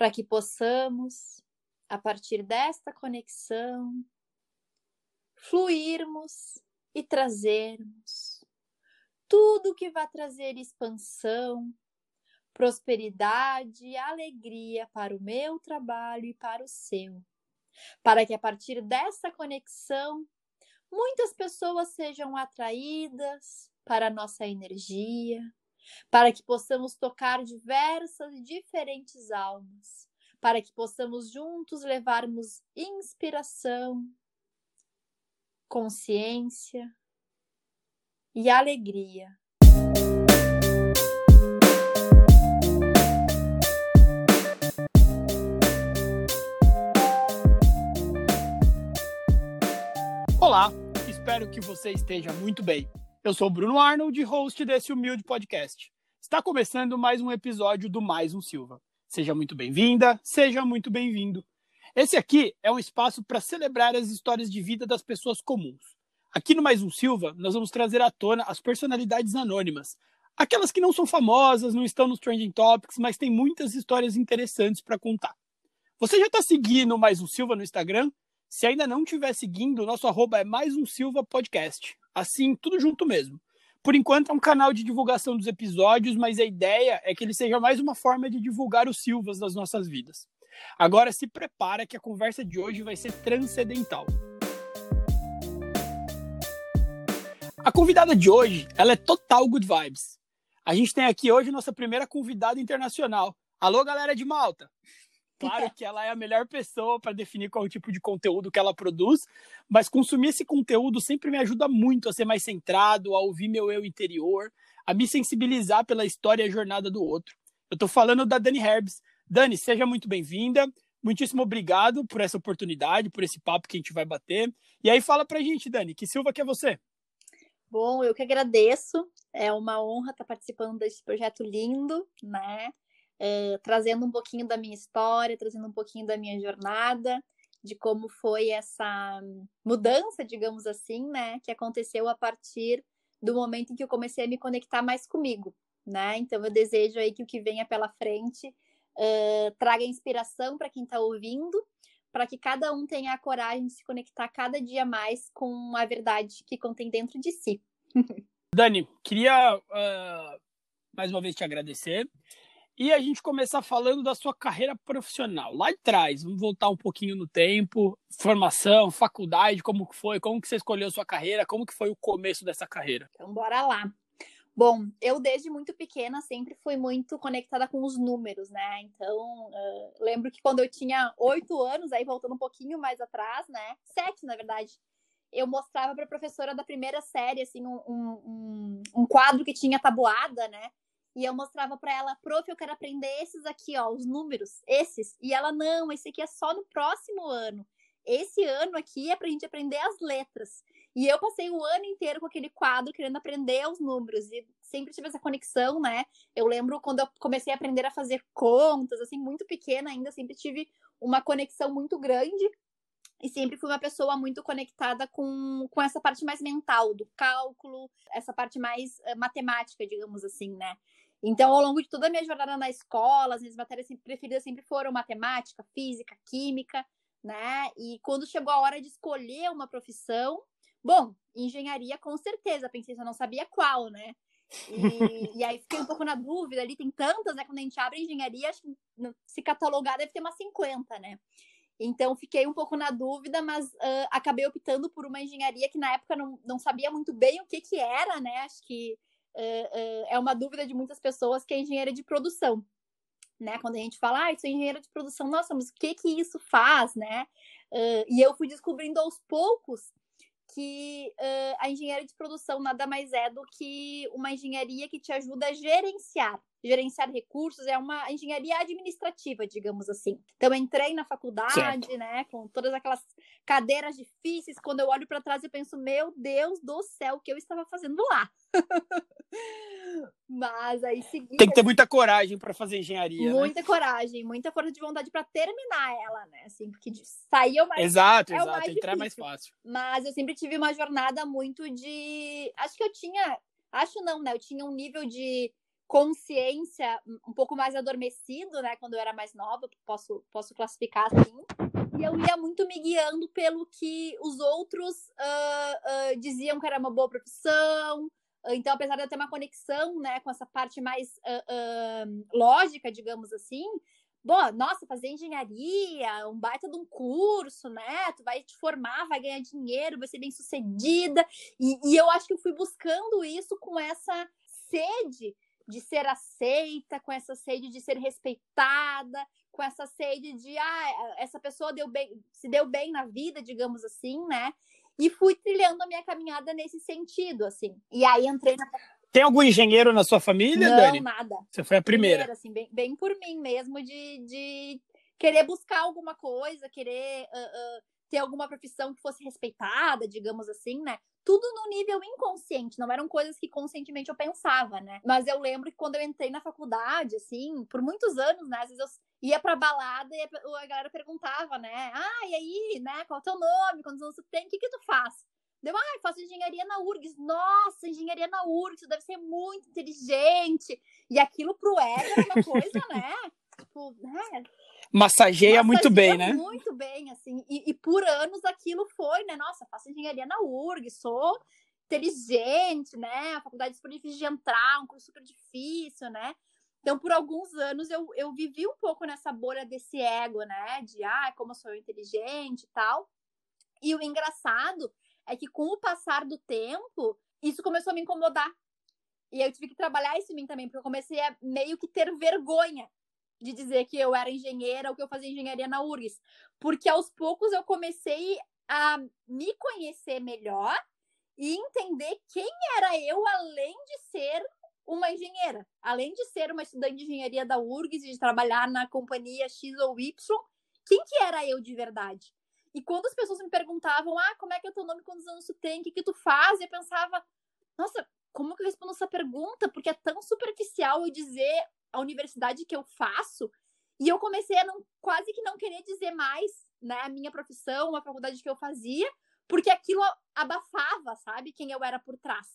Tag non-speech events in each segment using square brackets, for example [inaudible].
para que possamos, a partir desta conexão, fluirmos e trazermos tudo que vai trazer expansão, prosperidade e alegria para o meu trabalho e para o seu. Para que a partir dessa conexão, muitas pessoas sejam atraídas para a nossa energia, para que possamos tocar diversas e diferentes almas, para que possamos juntos levarmos inspiração, consciência e alegria. Olá, espero que você esteja muito bem. Eu sou Bruno Arnold, host desse humilde podcast. Está começando mais um episódio do Mais um Silva. Seja muito bem-vinda, seja muito bem-vindo. Esse aqui é um espaço para celebrar as histórias de vida das pessoas comuns. Aqui no Mais um Silva, nós vamos trazer à tona as personalidades anônimas, aquelas que não são famosas, não estão nos trending topics, mas têm muitas histórias interessantes para contar. Você já está seguindo Mais um Silva no Instagram? Se ainda não estiver seguindo, nosso arroba é mais um Silva Podcast. Assim, tudo junto mesmo. Por enquanto é um canal de divulgação dos episódios, mas a ideia é que ele seja mais uma forma de divulgar os Silvas das nossas vidas. Agora se prepara que a conversa de hoje vai ser transcendental. A convidada de hoje, ela é total good vibes. A gente tem aqui hoje nossa primeira convidada internacional. Alô, galera de Malta! Claro [laughs] que ela é a melhor pessoa para definir qual é o tipo de conteúdo que ela produz, mas consumir esse conteúdo sempre me ajuda muito a ser mais centrado, a ouvir meu eu interior, a me sensibilizar pela história e a jornada do outro. Eu estou falando da Dani Herbs. Dani, seja muito bem-vinda. Muitíssimo obrigado por essa oportunidade, por esse papo que a gente vai bater. E aí fala pra gente, Dani, que Silva que é você? Bom, eu que agradeço. É uma honra estar participando desse projeto lindo, né? É, trazendo um pouquinho da minha história, trazendo um pouquinho da minha jornada, de como foi essa mudança, digamos assim, né? Que aconteceu a partir do momento em que eu comecei a me conectar mais comigo, né? Então eu desejo aí que o que venha pela frente uh, traga inspiração para quem está ouvindo, para que cada um tenha a coragem de se conectar cada dia mais com a verdade que contém dentro de si. [laughs] Dani, queria uh, mais uma vez te agradecer e a gente começar falando da sua carreira profissional. Lá atrás, vamos voltar um pouquinho no tempo, formação, faculdade, como que foi, como que você escolheu a sua carreira, como que foi o começo dessa carreira? Então, bora lá. Bom, eu desde muito pequena sempre fui muito conectada com os números, né? Então, uh, lembro que quando eu tinha oito anos, aí voltando um pouquinho mais atrás, né? Sete, na verdade, eu mostrava para a professora da primeira série, assim, um, um, um, quadro que tinha tabuada, né? E eu mostrava para ela, prof, eu quero aprender esses aqui, ó, os números, esses. E ela, não, esse aqui é só no próximo ano. Esse ano aqui é pra gente aprender as letras. E eu passei o ano inteiro com aquele quadro querendo aprender os números e sempre tive essa conexão, né? Eu lembro quando eu comecei a aprender a fazer contas, assim, muito pequena ainda, sempre tive uma conexão muito grande e sempre fui uma pessoa muito conectada com, com essa parte mais mental, do cálculo, essa parte mais uh, matemática, digamos assim, né? Então, ao longo de toda a minha jornada na escola, as minhas matérias preferidas sempre foram matemática, física, química, né? E quando chegou a hora de escolher uma profissão, bom, engenharia com certeza, pensei, eu não sabia qual, né? E, [laughs] e, aí fiquei um pouco na dúvida ali, tem tantas, né? Quando a gente abre engenharia, acho que se catalogar deve ter umas 50, né? Então fiquei um pouco na dúvida, mas uh, acabei optando por uma engenharia que na época não, não sabia muito bem o que que era, né? Acho que uh, uh, é uma dúvida de muitas pessoas que é engenharia de produção né? Quando a gente fala, ah, sou engenheira de produção, nossa, mas o que que isso faz, né? Uh, e eu fui descobrindo aos poucos que uh, a engenharia de produção nada mais é do que uma engenharia que te ajuda a gerenciar gerenciar recursos, é uma engenharia administrativa, digamos assim. Então, entrei na faculdade, certo. né, com todas aquelas cadeiras difíceis. Quando eu olho para trás, eu penso, meu Deus do céu, o que eu estava fazendo lá? [laughs] Mas aí segui. Tem que ter muita coragem para fazer engenharia. Né? Muita né? coragem, muita força de vontade para terminar ela, né? Assim, porque sair é o mais Exato, é exato. Mais Entrar é mais fácil. Mas eu sempre tive uma jornada muito de. Acho que eu tinha. Acho não, né? Eu tinha um nível de consciência um pouco mais adormecido, né? Quando eu era mais nova, posso, posso classificar assim. E eu ia muito me guiando pelo que os outros uh, uh, diziam que era uma boa profissão. Então, apesar de eu ter uma conexão, né, com essa parte mais uh, lógica, digamos assim, Bom, nossa, fazer engenharia, um baita de um curso, né? Tu vai te formar, vai ganhar dinheiro, vai ser bem sucedida. E, e eu acho que eu fui buscando isso com essa sede de ser aceita, com essa sede de ser respeitada, com essa sede de ah, essa pessoa deu bem, se deu bem na vida, digamos assim, né? E fui trilhando a minha caminhada nesse sentido, assim. E aí entrei na tem algum engenheiro na sua família, Não, Dani? nada. Você foi a primeira. primeira assim, bem, bem, por mim mesmo, de, de querer buscar alguma coisa, querer uh, uh, ter alguma profissão que fosse respeitada, digamos assim, né? Tudo no nível inconsciente, não eram coisas que conscientemente eu pensava, né? Mas eu lembro que quando eu entrei na faculdade, assim, por muitos anos, né? Às vezes eu ia pra balada e a galera perguntava, né? Ah, e aí, né? Qual é o teu nome? Quantos anos tu tem? O que que tu faz? Deu, ah, faço engenharia na URGS. Nossa, engenharia na URGS, deve ser muito inteligente. E aquilo pro ego é uma coisa, né? [laughs] Tipo, né? Massageia, Massageia muito bem, né? Muito bem, assim. E, e, por anos aquilo foi, né? Nossa, faço engenharia na URGS, sou inteligente, né? A faculdade super difícil de entrar, um curso super difícil, né? Então, por alguns anos, eu, eu vivi um pouco nessa bolha desse ego, né? De, ah, como eu sou inteligente e tal. E o engraçado é que com o passar do tempo, isso começou a me incomodar. E eu tive que trabalhar isso em mim também, porque eu comecei a meio que ter vergonha de dizer que eu era engenheira ou que eu fazia engenharia na URGS. Porque aos poucos eu comecei a me conhecer melhor e entender quem era eu além de ser uma engenheira. Além de ser uma estudante de engenharia da URGS e de trabalhar na companhia X ou Y, quem que era eu de verdade? E quando as pessoas me perguntavam, ah, como é que é teu nome, quantos anos tu tem, o que, que tu faz? Eu pensava, nossa, como que eu respondo essa pergunta? Porque é tão superficial eu dizer a universidade que eu faço. E eu comecei a não, quase que não querer dizer mais, né, a minha profissão, a faculdade que eu fazia, porque aquilo abafava, sabe, quem eu era por trás.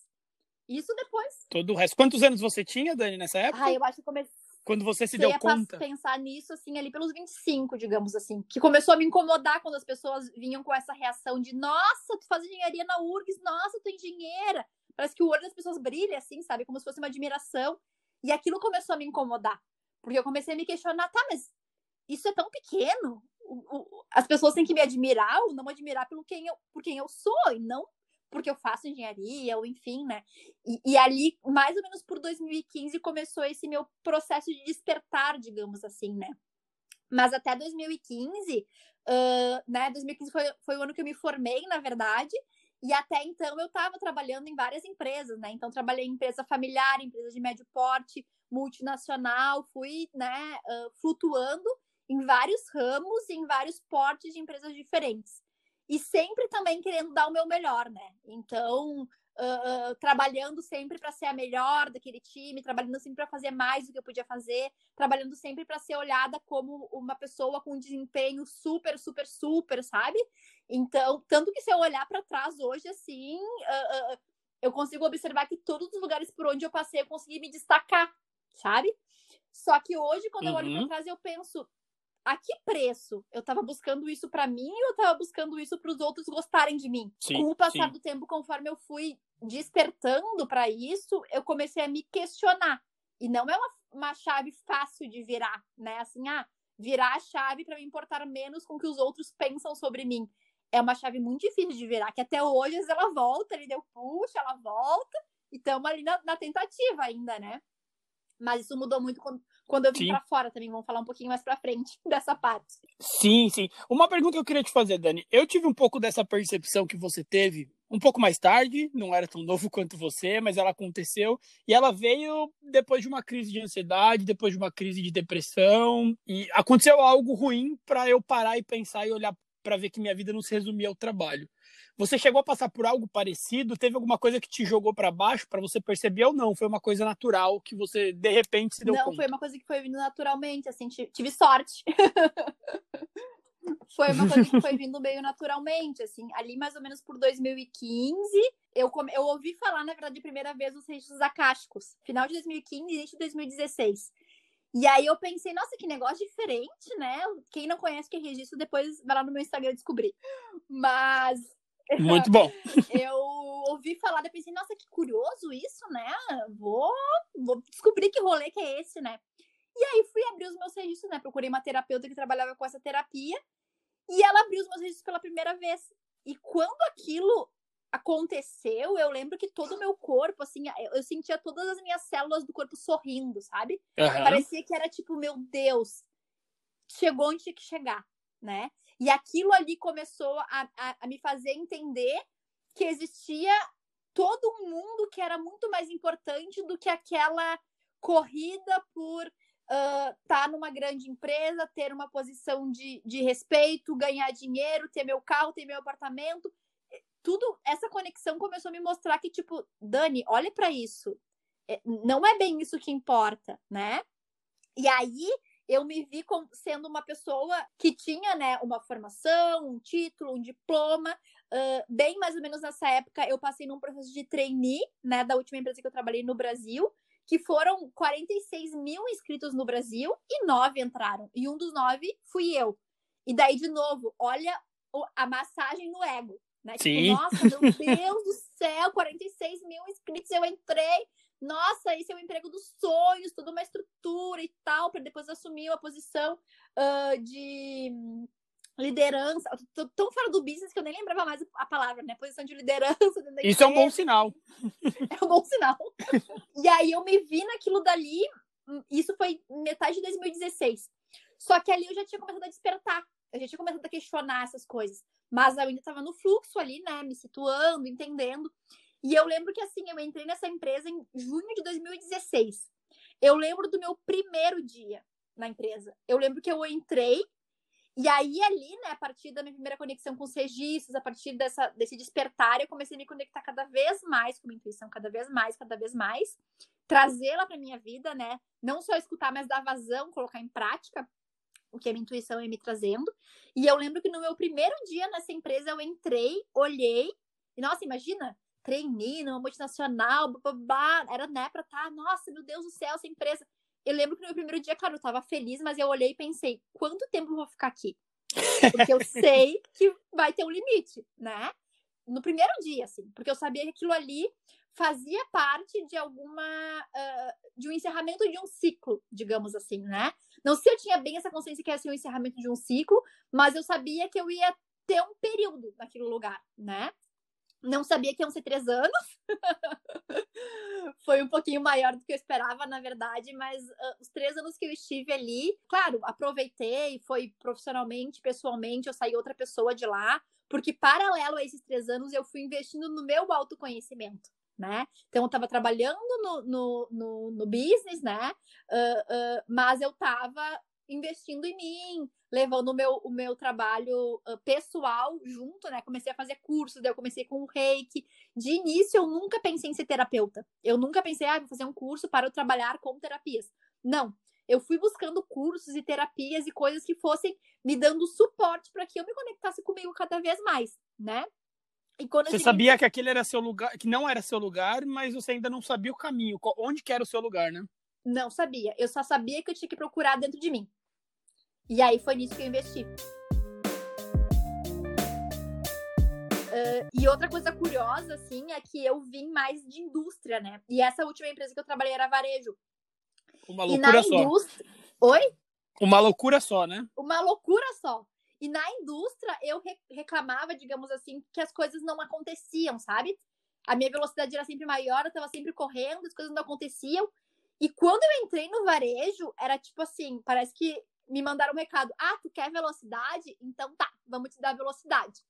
Isso depois. Todo o resto. Quantos anos você tinha, Dani, nessa época? Ah, eu acho que comecei quando você se deu conta? pensar nisso, assim, ali pelos 25, digamos assim. Que começou a me incomodar quando as pessoas vinham com essa reação de nossa, tu faz engenharia na URGS, nossa, tu é engenheira. Parece que o olho das pessoas brilha, assim, sabe? Como se fosse uma admiração. E aquilo começou a me incomodar. Porque eu comecei a me questionar, tá, mas isso é tão pequeno. O, o, as pessoas têm que me admirar ou não admirar pelo quem eu, por quem eu sou, e não porque eu faço engenharia, ou enfim, né? E, e, ali, mais ou menos por 2015, começou esse meu processo de despertar, digamos assim, né? Mas até 2015, uh, né? 2015 foi, foi o ano que eu me formei, na verdade, e até então eu estava trabalhando em várias empresas, né? Então, trabalhei em empresa familiar, empresa de médio porte, multinacional, fui, né, uh, flutuando em vários ramos, em vários portes de empresas diferentes e sempre também querendo dar o meu melhor, né? Então, uh, uh, trabalhando sempre para ser a melhor daquele time, trabalhando sempre para fazer mais do que eu podia fazer, trabalhando sempre para ser olhada como uma pessoa com um desempenho super, super, super, sabe? Então, tanto que se eu olhar para trás hoje, assim, uh, eu consigo observar que todos os lugares por onde eu passei eu consegui me destacar, sabe? Só que hoje, quando uhum. eu olho para uhum. trás, eu penso, a que preço eu estava buscando isso para mim ou eu estava buscando isso para os outros gostarem de mim? Sim, Com o passar sim. do tempo, conforme eu fui despertando para isso, eu comecei a me questionar. E não é uma, uma chave fácil de virar, né? Assim, ah, virar a chave para me importar menos com o que os outros pensam sobre mim. É uma chave muito difícil de virar, que até hoje ela volta, ele deu puxa, ela volta, e estamos ali na, na tentativa ainda, né? Mas isso mudou muito quando, quando eu vim para fora também. Vamos falar um pouquinho mais para frente [laughs] dessa parte. Sim, sim. Uma pergunta que eu queria te fazer, Dani. Eu tive um pouco dessa percepção que você teve um pouco mais tarde, não era tão [laughs] novo quanto você, mas ela aconteceu e ela veio depois de uma crise de ansiedade, depois de uma crise de depressão e aconteceu algo ruim para eu parar e pensar e olhar para ver que minha vida não se resumia ao trabalho. Você chegou a passar por algo parecido? Teve alguma coisa que te jogou para baixo para você perceber ou não? Foi uma coisa natural que você de repente se deu não, conta? Não, foi uma coisa que foi vindo naturalmente, assim, tive sorte. [laughs] foi uma coisa que foi vindo meio naturalmente, assim, ali mais ou menos por 2015, eu, come... eu ouvi falar, na verdade, a primeira vez dos registros acásticos, final de 2015 início de 2016. E aí eu pensei, nossa, que negócio diferente, né? Quem não conhece que é registro, depois vai lá no meu Instagram descobrir. Mas muito [laughs] bom. eu ouvi falar, e pensei, nossa, que curioso isso, né? Vou, vou descobrir que rolê que é esse, né? E aí fui abrir os meus registros, né? Procurei uma terapeuta que trabalhava com essa terapia e ela abriu os meus registros pela primeira vez. E quando aquilo aconteceu, eu lembro que todo o meu corpo, assim, eu sentia todas as minhas células do corpo sorrindo, sabe? Uhum. Parecia que era tipo, meu Deus, chegou onde tinha que chegar, né? E aquilo ali começou a, a, a me fazer entender que existia todo um mundo que era muito mais importante do que aquela corrida por estar uh, tá numa grande empresa, ter uma posição de, de respeito, ganhar dinheiro, ter meu carro, ter meu apartamento. Tudo, essa conexão começou a me mostrar que, tipo, Dani, olha para isso. É, não é bem isso que importa, né? E aí eu me vi como sendo uma pessoa que tinha, né, uma formação, um título, um diploma. Uh, bem mais ou menos nessa época, eu passei num processo de trainee, né, da última empresa que eu trabalhei no Brasil, que foram 46 mil inscritos no Brasil e nove entraram. E um dos nove fui eu. E daí, de novo, olha a massagem no ego. Né? Tipo, Sim. Tipo, nossa, meu [laughs] Deus do céu, 46 mil inscritos, eu entrei nossa, esse é o emprego dos sonhos, toda uma estrutura e tal, para depois assumir uma posição uh, de liderança. Tô tão fora do business que eu nem lembrava mais a palavra, né? Posição de liderança. Isso é um bom sinal. [laughs] É um bom sinal. e aí eu me vi naquilo dali, isso foi metade de 2016. Só que ali eu já tinha começado a despertar, eu já tinha começado a questionar essas coisas. Mas eu ainda estava no fluxo ali, né? Me situando, entendendo. E eu lembro que assim, eu entrei nessa empresa em junho de 2016. Eu lembro do meu primeiro dia na empresa. Eu lembro que eu entrei e aí ali, né, a partir da minha primeira conexão com os registros, a partir dessa, desse despertar, eu comecei a me conectar cada vez mais com a intuição, cada vez mais, cada vez mais, trazê-la para minha vida, né? Não só escutar, mas dar vazão, colocar em prática o que a minha intuição ia me trazendo. E eu lembro que no meu primeiro dia nessa empresa eu entrei, olhei, e nossa, imagina, trainee numa multinacional, babá, era né, pra estar, tá, nossa, meu Deus do céu, essa empresa. Eu lembro que no meu primeiro dia, claro, eu tava feliz, mas eu olhei e pensei, quanto tempo eu vou ficar aqui? Porque eu [laughs] sei que vai ter um limite, né? No primeiro dia, assim, porque eu sabia que aquilo ali fazia parte de alguma uh, de um encerramento de um ciclo, digamos assim, né? Não sei se eu tinha bem essa consciência que ia ser um encerramento de um ciclo, mas eu sabia que eu ia ter um período naquele lugar, né? Não sabia que iam ser três anos. [laughs] Foi um pouquinho maior do que eu esperava, na verdade, mas uh, os três anos que eu estive ali, claro, aproveitei, foi profissionalmente, pessoalmente, eu saí outra pessoa de lá, porque paralelo a esses três anos eu fui investindo no meu autoconhecimento. Né? Então eu estava trabalhando no, no, no, no, business, né? Uh, uh, mas eu estava investindo em mim, levando o meu, o meu trabalho uh, pessoal junto, né? Comecei a fazer cursos, daí eu comecei com o reiki. De início, eu nunca pensei em ser terapeuta. Eu nunca pensei, ah, vou fazer um curso para eu trabalhar com terapias. Não. Eu fui buscando cursos e terapias e coisas que fossem me dando suporte para que eu me conectasse comigo cada vez mais, né? você sabia que aquele era seu lugar, que não era seu lugar, mas você ainda não sabia o caminho, onde que era o seu lugar, né? Não sabia. Eu só sabia que eu tinha que procurar dentro de mim. E aí foi nisso que eu investi. Uh, e outra coisa curiosa, assim, é que eu vim mais de indústria, né? E essa última empresa que eu trabalhei era varejo. Uma loucura só. Indústria... Oi? Uma loucura só, né? Uma loucura só. E na indústria eu reclamava, digamos assim, que as coisas não aconteciam, sabe? A minha velocidade era sempre maior, eu tava sempre correndo, as coisas não aconteciam. E quando eu entrei no varejo, era tipo assim, parece que me mandaram um recado. Ah, tu quer velocidade? Então tá, vamos te dar velocidade.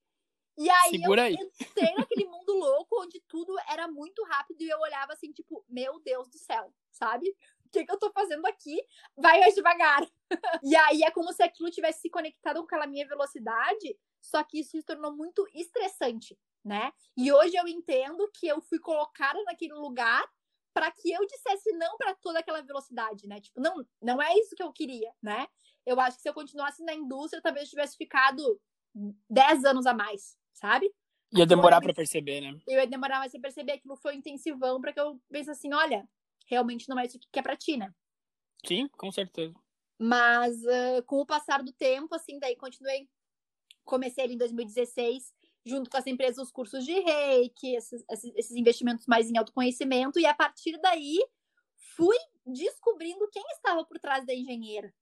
E aí Segura eu aí. entrei naquele mundo louco onde tudo era muito rápido e eu olhava assim, tipo, meu Deus do céu, sabe? O que, que eu tô fazendo aqui? Vai mais devagar. [laughs] e aí é como se aquilo tivesse se conectado com aquela minha velocidade, só que isso se tornou muito estressante, né? E hoje eu entendo que eu fui colocada naquele lugar para que eu dissesse não para toda aquela velocidade, né? Tipo, não, não é isso que eu queria, né? Eu acho que se eu continuasse na indústria, talvez eu tivesse ficado 10 anos a mais, sabe? Ia demorar para perceber, né? Eu ia demorar mais pra perceber aquilo foi um intensivão para que eu pense assim, olha, realmente não é isso que é pra ti, né? Sim, com certeza. Mas uh, com o passar do tempo, assim, daí continuei. Comecei ali em 2016, junto com as empresas, os cursos de reiki, esses, esses investimentos mais em autoconhecimento, e a partir daí fui descobrindo quem estava por trás da engenheira.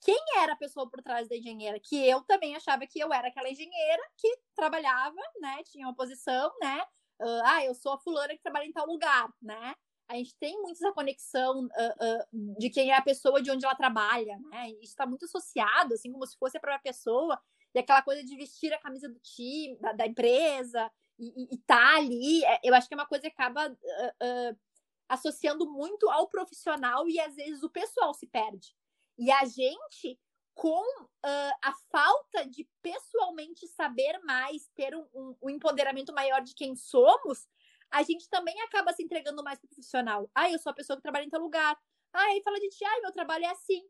Quem era a pessoa por trás da engenheira? Que eu também achava que eu era aquela engenheira que trabalhava, né? Tinha uma posição, né? Uh, ah, eu sou a fulana que trabalha em tal lugar, né? a gente tem muito essa conexão uh, uh, de quem é a pessoa de onde ela trabalha, né? Isso está muito associado, assim, como se fosse a própria pessoa, e aquela coisa de vestir a camisa do time, da, da empresa, e, e, tá ali. É, eu acho que é uma coisa que acaba associando muito ao profissional e às vezes o pessoal se perde. E a gente, com a falta de pessoalmente saber mais, ter um, um, um empoderamento maior de quem somos, a gente também acaba se entregando mais pro profissional. Ah, eu sou a pessoa que trabalha em tal lugar. Ah, aí fala de ti, ah, meu trabalho é assim.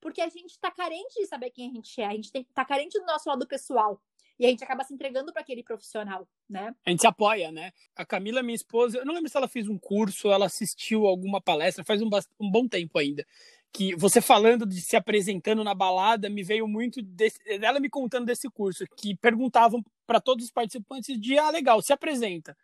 Porque a gente tá carente de saber quem a gente é, a gente tem, tá carente do nosso lado pessoal. E a gente acaba se entregando para aquele profissional, né? A gente se apoia, né? A Camila, minha esposa, eu não lembro se ela fez um curso, ela assistiu alguma palestra, faz um, um bom tempo ainda. Que você falando de se apresentando na balada, me veio muito desse, ela me contando desse curso, que perguntavam para todos os participantes de, ah, legal, se apresenta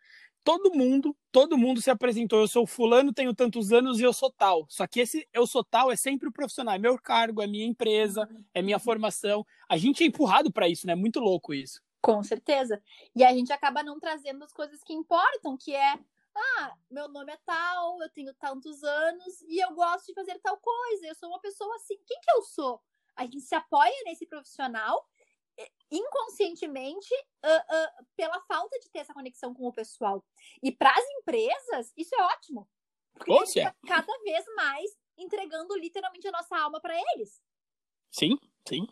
todo mundo, todo mundo se apresentou. Eu sou fulano, tenho tantos anos e eu sou tal. Só que esse eu sou tal é sempre o profissional, é meu cargo, é minha empresa, é minha formação. A gente é empurrado para isso, né? Muito louco isso. Com certeza. E a gente acaba não trazendo as coisas que importam, que é ah, meu nome é tal, eu tenho tantos anos e eu gosto de fazer tal coisa. Eu sou uma pessoa assim. Quem que eu sou? A gente se apoia nesse profissional inconscientemente uh, uh, pela falta de ter essa conexão com o pessoal. E para as empresas, isso é ótimo. Porque a gente está cada vez mais entregando literalmente a nossa alma para eles. Sim, sim.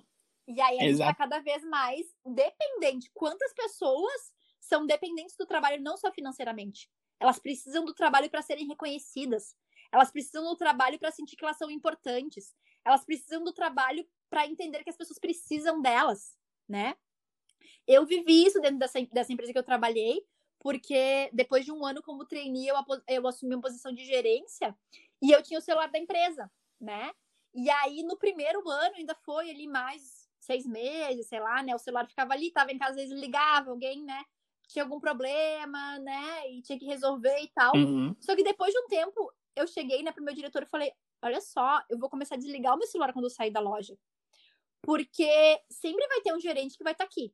E aí a gente está cada vez mais dependente. Quantas pessoas são dependentes do trabalho não só financeiramente? Elas precisam do trabalho para serem reconhecidas. Elas precisam do trabalho para sentir que elas são importantes. Elas precisam do trabalho para entender que as pessoas precisam delas né? Eu vivi isso dentro dessa, dessa empresa que eu trabalhei, porque depois de um ano como trainee, eu, eu assumi uma posição de gerência e eu tinha o celular da empresa, né? E aí, no primeiro ano, ainda foi ali mais seis meses, sei lá, né? O celular ficava ali, tava em casa, às vezes ligava, alguém, né? Tinha algum problema, né? E tinha que resolver e tal. Uhum. Só que depois de um tempo, eu cheguei, né, pro meu diretor e falei: Olha só, eu vou começar a desligar o meu celular quando eu sair da loja. Porque sempre vai ter um gerente que vai estar tá aqui.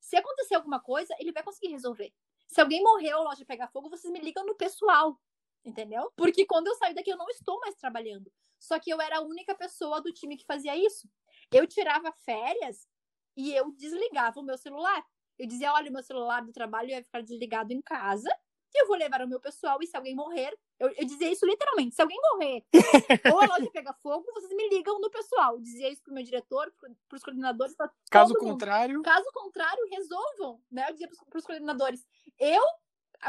Se acontecer alguma coisa, ele vai conseguir resolver. Se alguém morreu, a loja pegar fogo, vocês me ligam no pessoal. Entendeu? Porque quando eu saio daqui, eu não estou mais trabalhando. Só que eu era a única pessoa do time que fazia isso. Eu tirava férias e eu desligava o meu celular. Eu dizia: olha, o meu celular do trabalho vai ficar desligado em casa eu vou levar o meu pessoal e se alguém morrer, eu, eu dizia isso literalmente, se alguém morrer [laughs] ou a loja pega fogo, vocês me ligam no pessoal. Eu dizia isso pro meu diretor, pro, pros coordenadores, pra Caso contrário. Caso contrário, resolvam, né? Eu dizia pros, pros coordenadores. Eu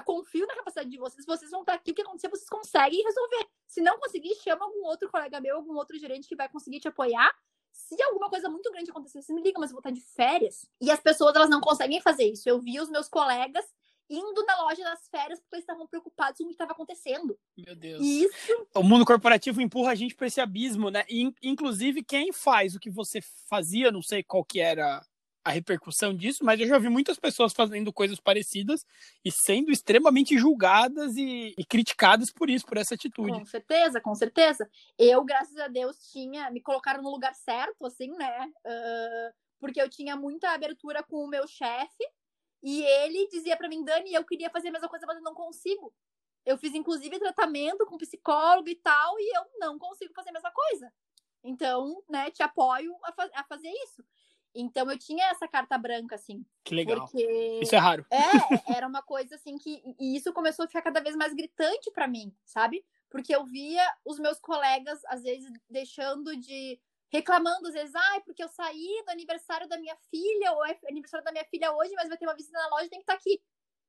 confio na capacidade de vocês, vocês vão estar aqui, o que acontecer, vocês conseguem resolver. Se não conseguir, chama algum outro colega meu, algum outro gerente que vai conseguir te apoiar. Se alguma coisa muito grande acontecer, vocês me ligam, mas eu vou estar de férias. E as pessoas, elas não conseguem fazer isso. Eu vi os meus colegas indo na loja nas férias porque eles estavam preocupados com o que estava acontecendo. Meu Deus. Isso. O mundo corporativo empurra a gente para esse abismo, né? E, inclusive, quem faz o que você fazia, não sei qual que era a repercussão disso, mas eu já vi muitas pessoas fazendo coisas parecidas e sendo extremamente julgadas e, e criticadas por isso, por essa atitude. Com certeza, com certeza. Eu, graças a Deus, tinha, me colocaram no lugar certo, assim, né? Uh, porque eu tinha muita abertura com o meu chefe, e ele dizia para mim, Dani, eu queria fazer a mesma coisa, mas eu não consigo. Eu fiz, inclusive, tratamento com psicólogo e tal, e eu não consigo fazer a mesma coisa. Então, né, te apoio a, fa a fazer isso. Então, eu tinha essa carta branca, assim. Que legal. Porque... Isso é raro. É, era uma coisa, assim, que... E isso começou a ficar cada vez mais gritante para mim, sabe? Porque eu via os meus colegas, às vezes, deixando de reclamando às vezes, ai, ah, porque eu saí do aniversário da minha filha, ou é aniversário da minha filha hoje, mas vai ter uma visita na loja, tem que estar tá aqui.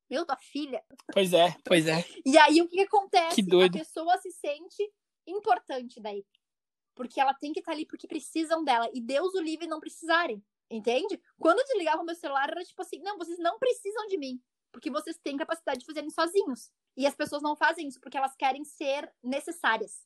Meu, tua filha. Pois é, pois é. E aí o que, que acontece? Que doido. A pessoa se sente importante daí. Porque ela tem que estar tá ali porque precisam dela. E Deus o livre não precisarem. Entende? Quando eu desligava o meu celular, era tipo assim: não, vocês não precisam de mim. Porque vocês têm capacidade de fazerem sozinhos. E as pessoas não fazem isso porque elas querem ser necessárias.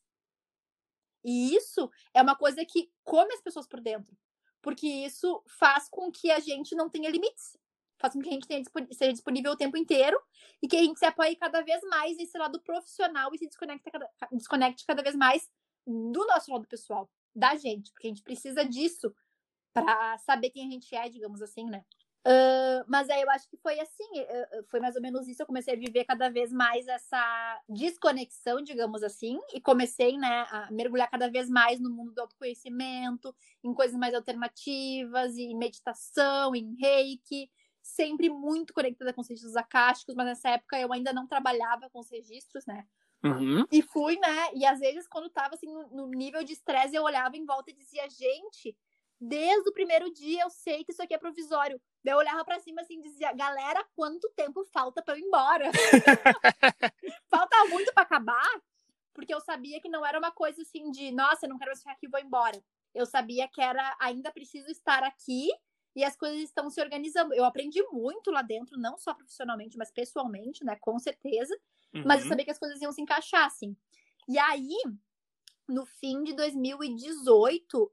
E isso é uma coisa que come as pessoas por dentro. Porque isso faz com que a gente não tenha limites. Faz com que a gente tenha, seja disponível o tempo inteiro e que a gente se apoie cada vez mais nesse lado profissional e se desconecte cada, desconecte cada vez mais do nosso lado pessoal, da gente. Porque a gente precisa disso para saber quem a gente é, digamos assim, né? Uh, mas aí eu acho que foi assim, uh, foi mais ou menos isso. Eu comecei a viver cada vez mais essa desconexão, digamos assim, e comecei né, a mergulhar cada vez mais no mundo do autoconhecimento, em coisas mais alternativas, em meditação, em reiki, sempre muito conectada com os registros acásticos, mas nessa época eu ainda não trabalhava com os registros, né? Uhum. E fui, né? E às vezes, quando tava assim, no, no nível de estresse, eu olhava em volta e dizia, gente Desde o primeiro dia eu sei que isso aqui é provisório. Daí eu olhava para cima assim e dizia, galera, quanto tempo falta para eu ir embora? [laughs] falta muito para acabar? Porque eu sabia que não era uma coisa assim de, nossa, eu não quero mais ficar aqui, vou embora. Eu sabia que era, ainda preciso estar aqui e as coisas estão se organizando. Eu aprendi muito lá dentro, não só profissionalmente, mas pessoalmente, né? Com certeza. Uhum. Mas eu uhum. sabia que as coisas iam se encaixar, assim. E aí, no fim de 2018, uh,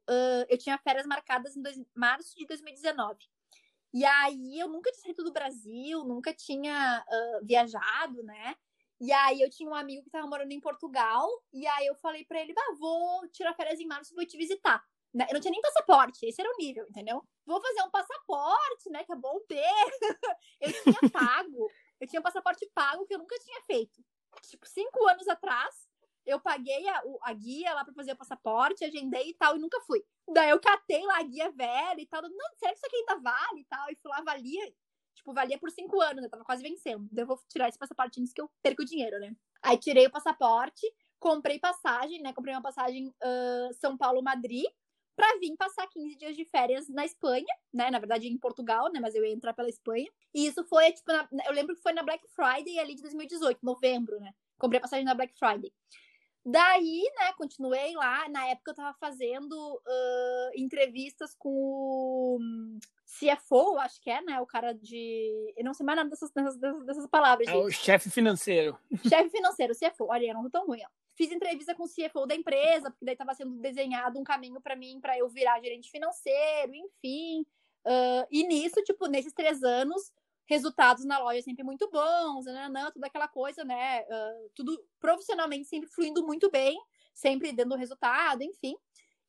eu tinha férias marcadas em dois, março de 2019. E aí eu nunca tinha saído do Brasil, nunca tinha uh, viajado, né? E aí eu tinha um amigo que estava morando em Portugal, e aí eu falei para ele, bah, vou tirar férias em março, vou te visitar. Né? Eu não tinha nem passaporte, esse era o nível, entendeu? Vou fazer um passaporte, né? Que é bom ter. [laughs] eu tinha pago, eu tinha um passaporte pago que eu nunca tinha feito. Tipo, cinco anos atrás, eu paguei a, a guia lá para fazer o passaporte, agendei e tal, e nunca fui. Daí eu catei lá a guia velha e tal. Não, será que isso aqui ainda vale e tal? E fui lá, valia. Tipo, valia por cinco anos, né? Tava quase vencendo. Daí eu vou tirar esse passaporte antes que eu perco o dinheiro, né? Aí tirei o passaporte, comprei passagem, né? Comprei uma passagem uh, São Paulo-Madrid para vir passar 15 dias de férias na Espanha, né? Na verdade, em Portugal, né? Mas eu ia entrar pela Espanha. E isso foi, tipo, na... eu lembro que foi na Black Friday ali de 2018, novembro, né? Comprei passagem na Black Friday. Daí, né, continuei lá. Na época eu tava fazendo uh, entrevistas com o CFO, acho que é, né? O cara de. Eu não sei mais nada dessas, dessas, dessas palavras. É o chefe financeiro. [laughs] Chefe financeiro, CFO. Olha, eu não tô tão ruim, ó. Fiz entrevista com o CFO da empresa, porque daí tava sendo desenhado um caminho para mim, para eu virar gerente financeiro, enfim. Uh, e nisso, tipo, nesses três anos, resultados na loja sempre muito bons, nananã, toda aquela coisa, né? Uh, tudo profissionalmente sempre fluindo muito bem, sempre dando resultado, enfim.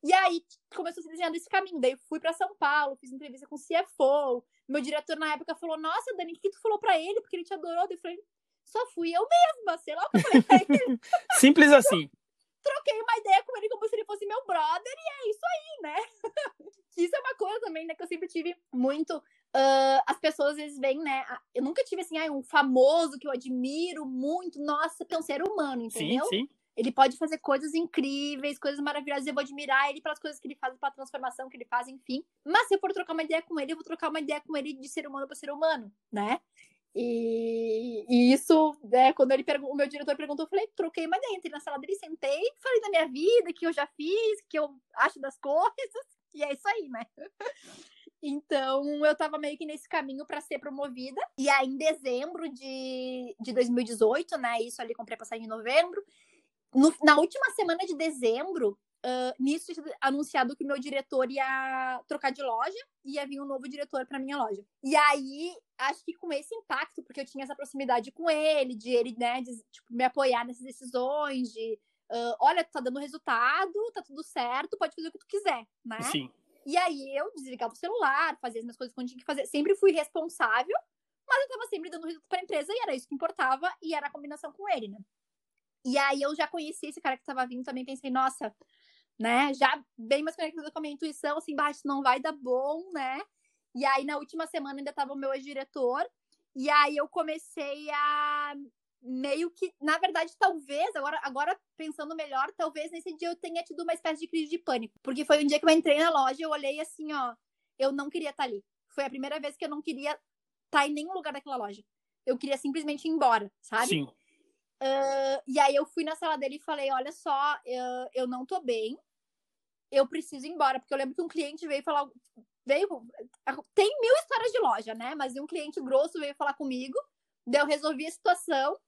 E aí começou a se desenhando esse caminho. Daí fui para São Paulo, fiz entrevista com o CFO. Meu diretor na época falou: Nossa, Dani, o que tu falou para ele? Porque ele te adorou. Eu falei: Só fui eu mesma, sei lá o que eu falei pra ele. [laughs] Simples assim. [laughs] Troquei uma ideia com ele como se ele fosse meu brother, e é isso aí, né? [laughs] isso é uma coisa também, né, que eu sempre tive muito Uh, as pessoas às vezes veem, né? Eu nunca tive assim, ah, um famoso que eu admiro muito. Nossa, que é um ser humano, entendeu? Sim, sim. Ele pode fazer coisas incríveis, coisas maravilhosas. Eu vou admirar ele pelas coisas que ele faz, pela transformação que ele faz, enfim. Mas se eu for trocar uma ideia com ele, eu vou trocar uma ideia com ele de ser humano para ser humano, né? E, e isso, né, quando ele o meu diretor perguntou, eu falei, troquei uma ideia, entrei na sala dele, sentei, falei da minha vida, que eu já fiz, que eu acho das coisas, e é isso aí, né? Então, eu tava meio que nesse caminho para ser promovida. E aí, em dezembro de, de 2018, né? Isso ali, comprei passagem em novembro. No, na última semana de dezembro, uh, nisso anunciado que o meu diretor ia trocar de loja e ia vir um novo diretor para minha loja. E aí, acho que com esse impacto, porque eu tinha essa proximidade com ele, de ele, né, de, tipo, me apoiar nessas decisões, de uh, olha, tá dando resultado, tá tudo certo, pode fazer o que tu quiser, né? Sim. E aí eu desligava o celular, fazia as minhas coisas quando tinha que fazer. Sempre fui responsável, mas eu tava sempre dando resultado pra empresa e era isso que importava e era a combinação com ele, né? E aí eu já conheci esse cara que tava vindo também, pensei, nossa, né? Já bem mais conectada com a minha intuição, assim, baixo, não vai dar bom, né? E aí na última semana ainda tava o meu ex-diretor. E aí eu comecei a meio que, na verdade, talvez, agora, agora pensando melhor, talvez nesse dia eu tenha tido uma espécie de crise de pânico. Porque foi um dia que eu entrei na loja eu olhei assim, ó, eu não queria estar tá ali. Foi a primeira vez que eu não queria estar tá em nenhum lugar daquela loja. Eu queria simplesmente ir embora, sabe? Sim. Uh, e aí eu fui na sala dele e falei, olha só, eu, eu não tô bem. eu preciso ir embora, porque eu lembro que um cliente veio falar, veio, tem mil histórias de loja, né? Mas um cliente grosso veio falar comigo, daí eu resolvi a situação,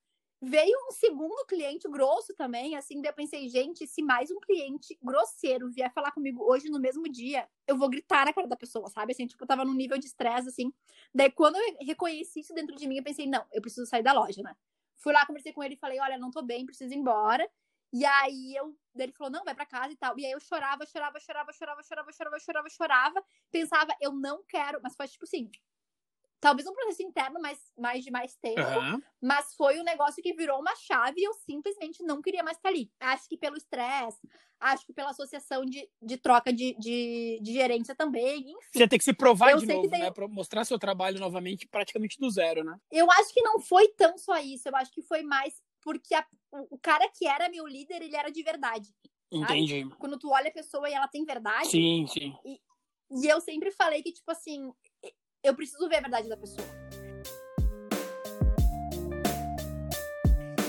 veio um segundo cliente grosso também, assim, daí eu pensei, gente, se mais um cliente grosseiro vier falar comigo hoje no mesmo dia, eu vou gritar na cara da pessoa, sabe? Assim, tipo, eu tava num nível de estresse, assim. Daí quando eu reconheci isso dentro de mim, eu pensei, não, eu preciso sair da loja, né? Fui lá, conversei com ele e falei, olha, não tô bem, preciso ir embora. E aí eu, ele falou, não, vai para casa e tal. E aí eu chorava, chorava, chorava, chorava, chorava, chorava, chorava, chorava. Pensava, eu não quero, mas foi tipo assim, talvez um processo interno mais, mais de mais tempo, uhum. mas foi um negócio que virou uma chave e eu simplesmente não queria mais estar ali. Acho que pelo estresse, acho que pela associação de, de troca de, de, de gerência também, enfim. Você tem que se provar de novo, né? Pra mostrar seu trabalho novamente praticamente do zero, né? Eu acho que não foi tão só isso, eu acho que foi mais porque a, o, o cara que era meu líder, ele era de verdade. Entendi. Sabe? Quando tu olha a pessoa e ela tem verdade. Sim, sim. E, e eu sempre falei que, tipo assim, eu preciso ver a verdade da pessoa.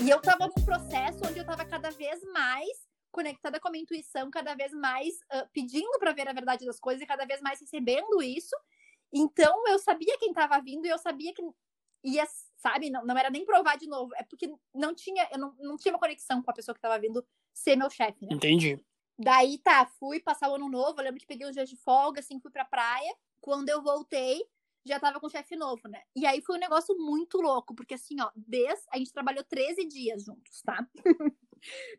E eu tava num processo onde eu tava cada vez mais conectada com a minha intuição, cada vez mais uh, pedindo para ver a verdade das coisas e cada vez mais recebendo isso. Então eu sabia quem tava vindo e eu sabia que ia, sabe, não, não era nem provar de novo, é porque não tinha, eu não, não tinha uma conexão com a pessoa que tava vindo ser meu chefe, né? Entendi. Daí tá, fui passar o ano novo, eu lembro que peguei uns dias de folga, assim, fui pra praia. Quando eu voltei, já tava com chefe novo, né? E aí foi um negócio muito louco, porque assim, ó, desde. A gente trabalhou 13 dias juntos, tá? [laughs]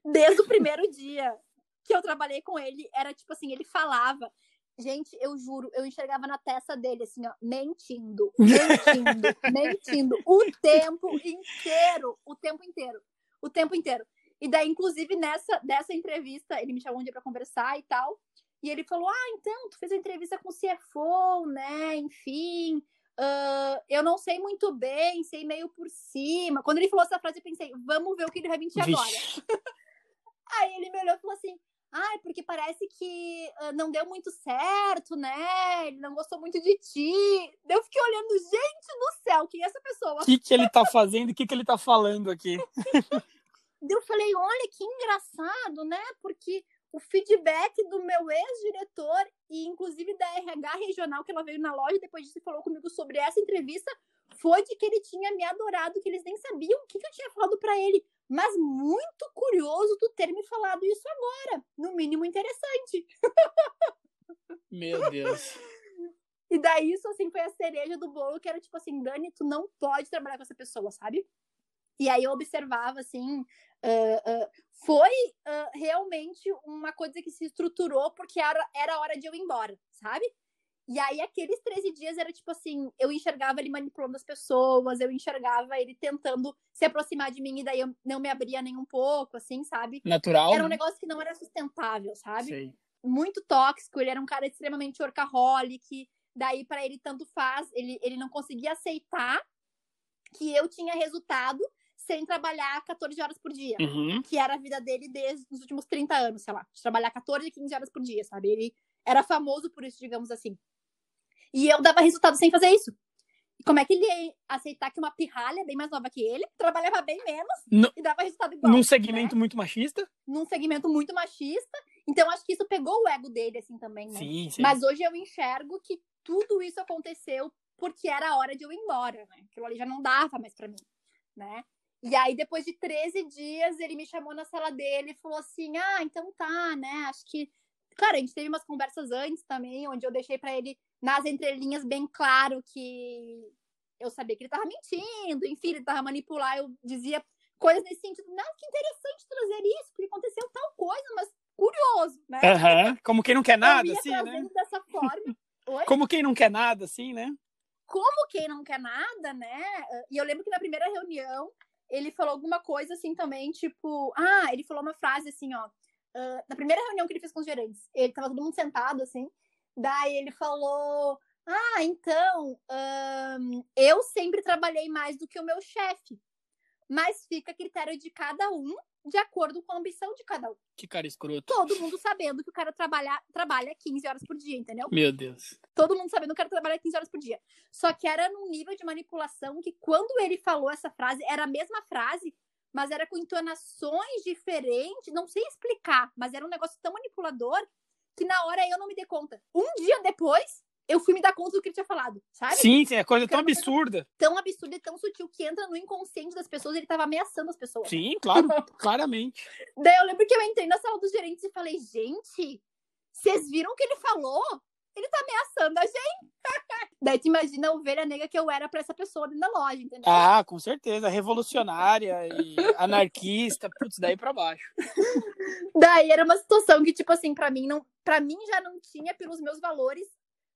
desde o primeiro dia que eu trabalhei com ele, era tipo assim, ele falava. Gente, eu juro, eu enxergava na testa dele, assim, ó, mentindo, mentindo, [laughs] mentindo, o tempo inteiro, o tempo inteiro, o tempo inteiro. E daí, inclusive, nessa dessa entrevista, ele me chamou um dia pra conversar e tal. E ele falou: Ah, então, tu fez a entrevista com o CFO, né? Enfim, uh, eu não sei muito bem, sei meio por cima. Quando ele falou essa frase, eu pensei: Vamos ver o que ele vai mentir agora. [laughs] Aí ele me olhou e falou assim: Ah, porque parece que uh, não deu muito certo, né? Ele não gostou muito de ti. Eu fiquei olhando, gente do céu, quem é essa pessoa? O que, que ele tá fazendo? O que, que ele tá falando aqui? [laughs] eu falei, olha que engraçado, né? Porque o feedback do meu ex-diretor e inclusive da RH regional que ela veio na loja depois disso falou comigo sobre essa entrevista foi de que ele tinha me adorado, que eles nem sabiam o que, que eu tinha falado para ele. Mas muito curioso tu ter me falado isso agora. No mínimo interessante. Meu Deus. E daí isso assim foi a cereja do bolo, que era tipo assim, Dani, tu não pode trabalhar com essa pessoa, sabe? E aí eu observava assim, uh, uh, foi uh, realmente uma coisa que se estruturou porque era, era hora de eu ir embora, sabe? E aí, aqueles 13 dias era tipo assim: eu enxergava ele manipulando as pessoas, eu enxergava ele tentando se aproximar de mim, e daí eu não me abria nem um pouco, assim, sabe? Natural. Era um né? negócio que não era sustentável, sabe? Sei. Muito tóxico, ele era um cara extremamente workaholic. Daí, para ele, tanto faz, ele, ele não conseguia aceitar que eu tinha resultado sem trabalhar 14 horas por dia, uhum. que era a vida dele desde os últimos 30 anos, sei lá, de trabalhar 14, 15 horas por dia, sabe? Ele era famoso por isso, digamos assim. E eu dava resultado sem fazer isso. E como é que ele ia aceitar que uma pirralha bem mais nova que ele trabalhava bem menos no, e dava resultado igual? Num segmento né? muito machista? Num segmento muito machista. Então acho que isso pegou o ego dele assim também, né? Sim, sim. Mas hoje eu enxergo que tudo isso aconteceu porque era a hora de eu ir embora, né? Aquilo ali já não dava mais para mim, né? E aí, depois de 13 dias, ele me chamou na sala dele e falou assim: Ah, então tá, né? Acho que. Cara, a gente teve umas conversas antes também, onde eu deixei para ele, nas entrelinhas, bem claro que eu sabia que ele tava mentindo, enfim, ele tava manipular. Eu dizia coisas nesse sentido: Não, que interessante trazer isso, porque aconteceu tal coisa, mas curioso, né? Uhum. Como quem não quer [laughs] nada, assim, né? dessa forma. [laughs] Oi? Como quem não quer nada, assim, né? Como quem não quer nada, né? E eu lembro que na primeira reunião ele falou alguma coisa assim também, tipo, ah, ele falou uma frase assim, ó, uh, na primeira reunião que ele fez com os gerentes, ele tava todo mundo sentado assim, daí ele falou, ah, então, um, eu sempre trabalhei mais do que o meu chefe, mas fica a critério de cada um de acordo com a ambição de cada um. Que cara escroto. Todo mundo sabendo que o cara trabalha, trabalha 15 horas por dia, entendeu? Meu Deus. Todo mundo sabendo que o cara trabalha 15 horas por dia. Só que era num nível de manipulação que quando ele falou essa frase, era a mesma frase, mas era com entonações diferentes, não sei explicar, mas era um negócio tão manipulador que na hora eu não me dei conta. Um dia depois, eu fui me dar conta do que ele tinha falado, sabe? Sim, sim, é coisa tão absurda. Tão absurda e tão sutil que entra no inconsciente das pessoas, ele tava ameaçando as pessoas. Sim, claro, [laughs] claramente. Daí eu lembro que eu entrei na sala dos gerentes e falei, gente, vocês viram o que ele falou? Ele tá ameaçando a gente. [laughs] Daí tu imagina a ovelha negra que eu era pra essa pessoa dentro da loja, entendeu? Ah, com certeza. Revolucionária e [laughs] anarquista, putz, daí pra baixo. Daí era uma situação que, tipo assim, pra mim, não, pra mim já não tinha pelos meus valores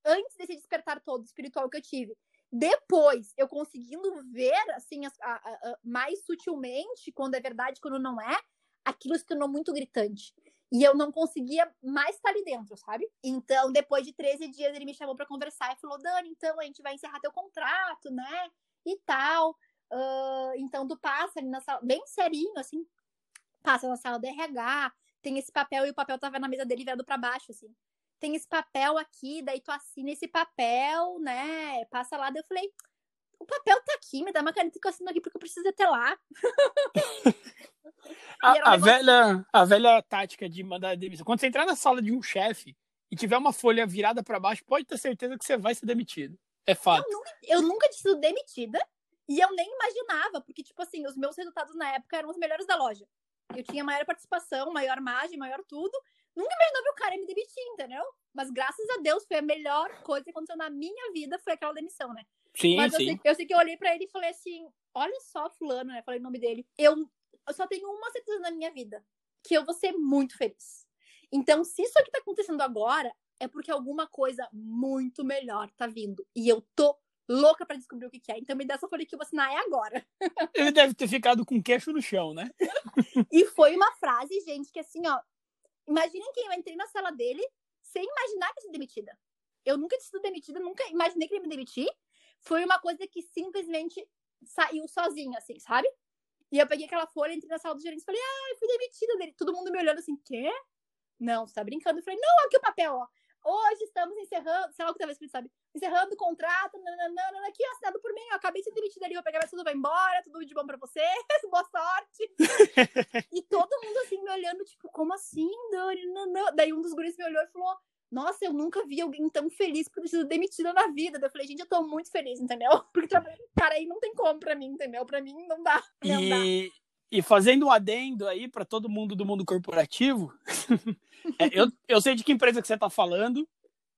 antes desse despertar todo espiritual que eu tive. Depois, eu conseguindo ver, assim, a, a, a, mais sutilmente, quando é verdade, quando não é, aquilo se tornou muito gritante. E eu não conseguia mais estar ali dentro, sabe? Então, depois de 13 dias, ele me chamou para conversar e falou: Dani, então a gente vai encerrar teu contrato, né? E tal. Uh, então, tu passa ali na sala, bem serinho, assim, passa na sala do RH, tem esse papel e o papel tava na mesa dele virado para baixo, assim tem esse papel aqui, daí tu assina esse papel, né? Passa lá, daí eu falei, o papel tá aqui, me dá uma caneta que eu assino aqui porque eu preciso até lá. [laughs] a, um a velha, a velha tática de mandar demissão. Quando você entrar na sala de um chefe e tiver uma folha virada para baixo, pode ter certeza que você vai ser demitido. É fato. Eu nunca, eu nunca tinha sido demitida e eu nem imaginava, porque, tipo assim, os meus resultados na época eram os melhores da loja. Eu tinha maior participação, maior margem, maior tudo. Nunca imaginou que o cara ia me demitir, entendeu? Mas graças a Deus foi a melhor coisa que aconteceu na minha vida, foi aquela demissão, né? Sim, Mas sim. Eu sei, eu sei que eu olhei pra ele e falei assim: olha só, fulano, né? Falei o nome dele. Eu, eu só tenho uma certeza na minha vida: que eu vou ser muito feliz. Então, se isso aqui tá acontecendo agora, é porque alguma coisa muito melhor tá vindo. E eu tô louca para descobrir o que, que, é. Então me dá essa folha que eu vou assinar é agora. Ele deve ter ficado com o queixo no chão, né? [laughs] e foi uma frase, gente, que assim, ó, Imaginem que eu entrei na sala dele sem imaginar que ia ser demitida. Eu nunca tinha sido demitida, nunca imaginei que ele me demitir. Foi uma coisa que simplesmente saiu sozinha, assim, sabe? E eu peguei aquela folha, entrei na sala do gerente e falei, ah, eu fui demitida dele. Todo mundo me olhando assim, quê? Não, você tá brincando? Eu falei, não, aqui o papel, ó. Hoje estamos encerrando, sei lá o que talvez ele sabe, encerrando o contrato, nananana, aqui assinado por mim, ó, acabei de ser demitida ali, vou pegar, mas tudo vai embora, tudo de bom pra você, [laughs] boa sorte. [laughs] e todo mundo assim me olhando, tipo, como assim, Dani? Não, Daí um dos guris me olhou e falou, nossa, eu nunca vi alguém tão feliz por ter sido demitida na vida. Eu falei, gente, eu tô muito feliz, entendeu? [laughs] Porque trabalhar com cara aí não tem como pra mim, entendeu? Pra mim não dá. Não e... dá. E fazendo um adendo aí para todo mundo do mundo corporativo, [laughs] é, eu, eu sei de que empresa que você está falando,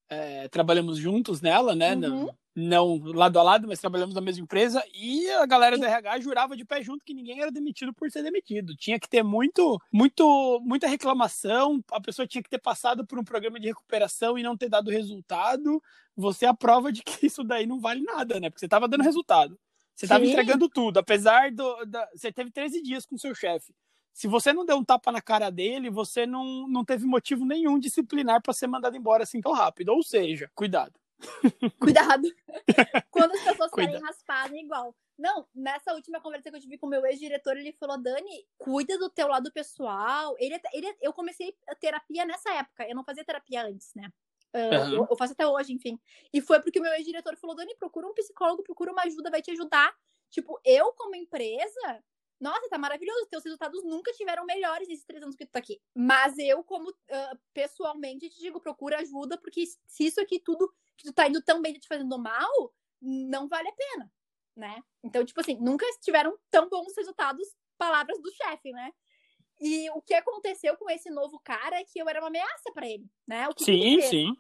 é, trabalhamos juntos nela, né? Uhum. Não, não, lado a lado, mas trabalhamos na mesma empresa, e a galera do RH jurava de pé junto que ninguém era demitido por ser demitido. Tinha que ter muito, muito, muita reclamação, a pessoa tinha que ter passado por um programa de recuperação e não ter dado resultado. Você é a prova de que isso daí não vale nada, né? Porque você estava dando resultado. Você estava entregando tudo, apesar do. Da, você teve 13 dias com seu chefe. Se você não deu um tapa na cara dele, você não, não teve motivo nenhum disciplinar para ser mandado embora assim tão rápido. Ou seja, cuidado. [laughs] Cuidado. [laughs] Quando as pessoas saem raspadas, igual. Não, nessa última conversa que eu tive com o meu ex-diretor, ele falou: Dani, cuida do teu lado pessoal. Ele, ele, eu comecei a terapia nessa época. Eu não fazia terapia antes, né? Uh, uhum. eu, eu, faço até hoje, enfim. E foi porque o meu ex-diretor falou: Dani, procura um psicólogo, procura uma ajuda, vai te ajudar. Tipo, eu, como empresa, nossa, tá maravilhoso. Teus resultados nunca tiveram melhores nesses três anos que tu tá aqui. Mas eu, como uh, pessoalmente, te digo, procura ajuda, porque se isso aqui tudo que tu tá indo tão bem te fazendo mal, não vale a pena, né? Então, tipo assim, nunca tiveram tão bons resultados, palavras do chefe, né? E o que aconteceu com esse novo cara é que eu era uma ameaça para ele, né? O que sim, que sim.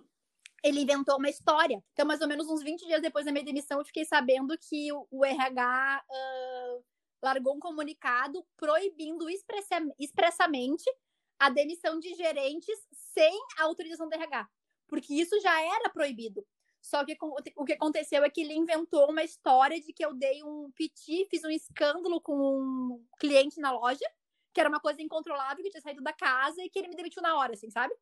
Ele inventou uma história. Então, mais ou menos uns 20 dias depois da minha demissão, eu fiquei sabendo que o, o RH uh, largou um comunicado proibindo expressa, expressamente a demissão de gerentes sem a autorização do RH. Porque isso já era proibido. Só que o que aconteceu é que ele inventou uma história de que eu dei um piti, fiz um escândalo com um cliente na loja que era uma coisa incontrolável, que tinha saído da casa e que ele me demitiu na hora, assim, sabe?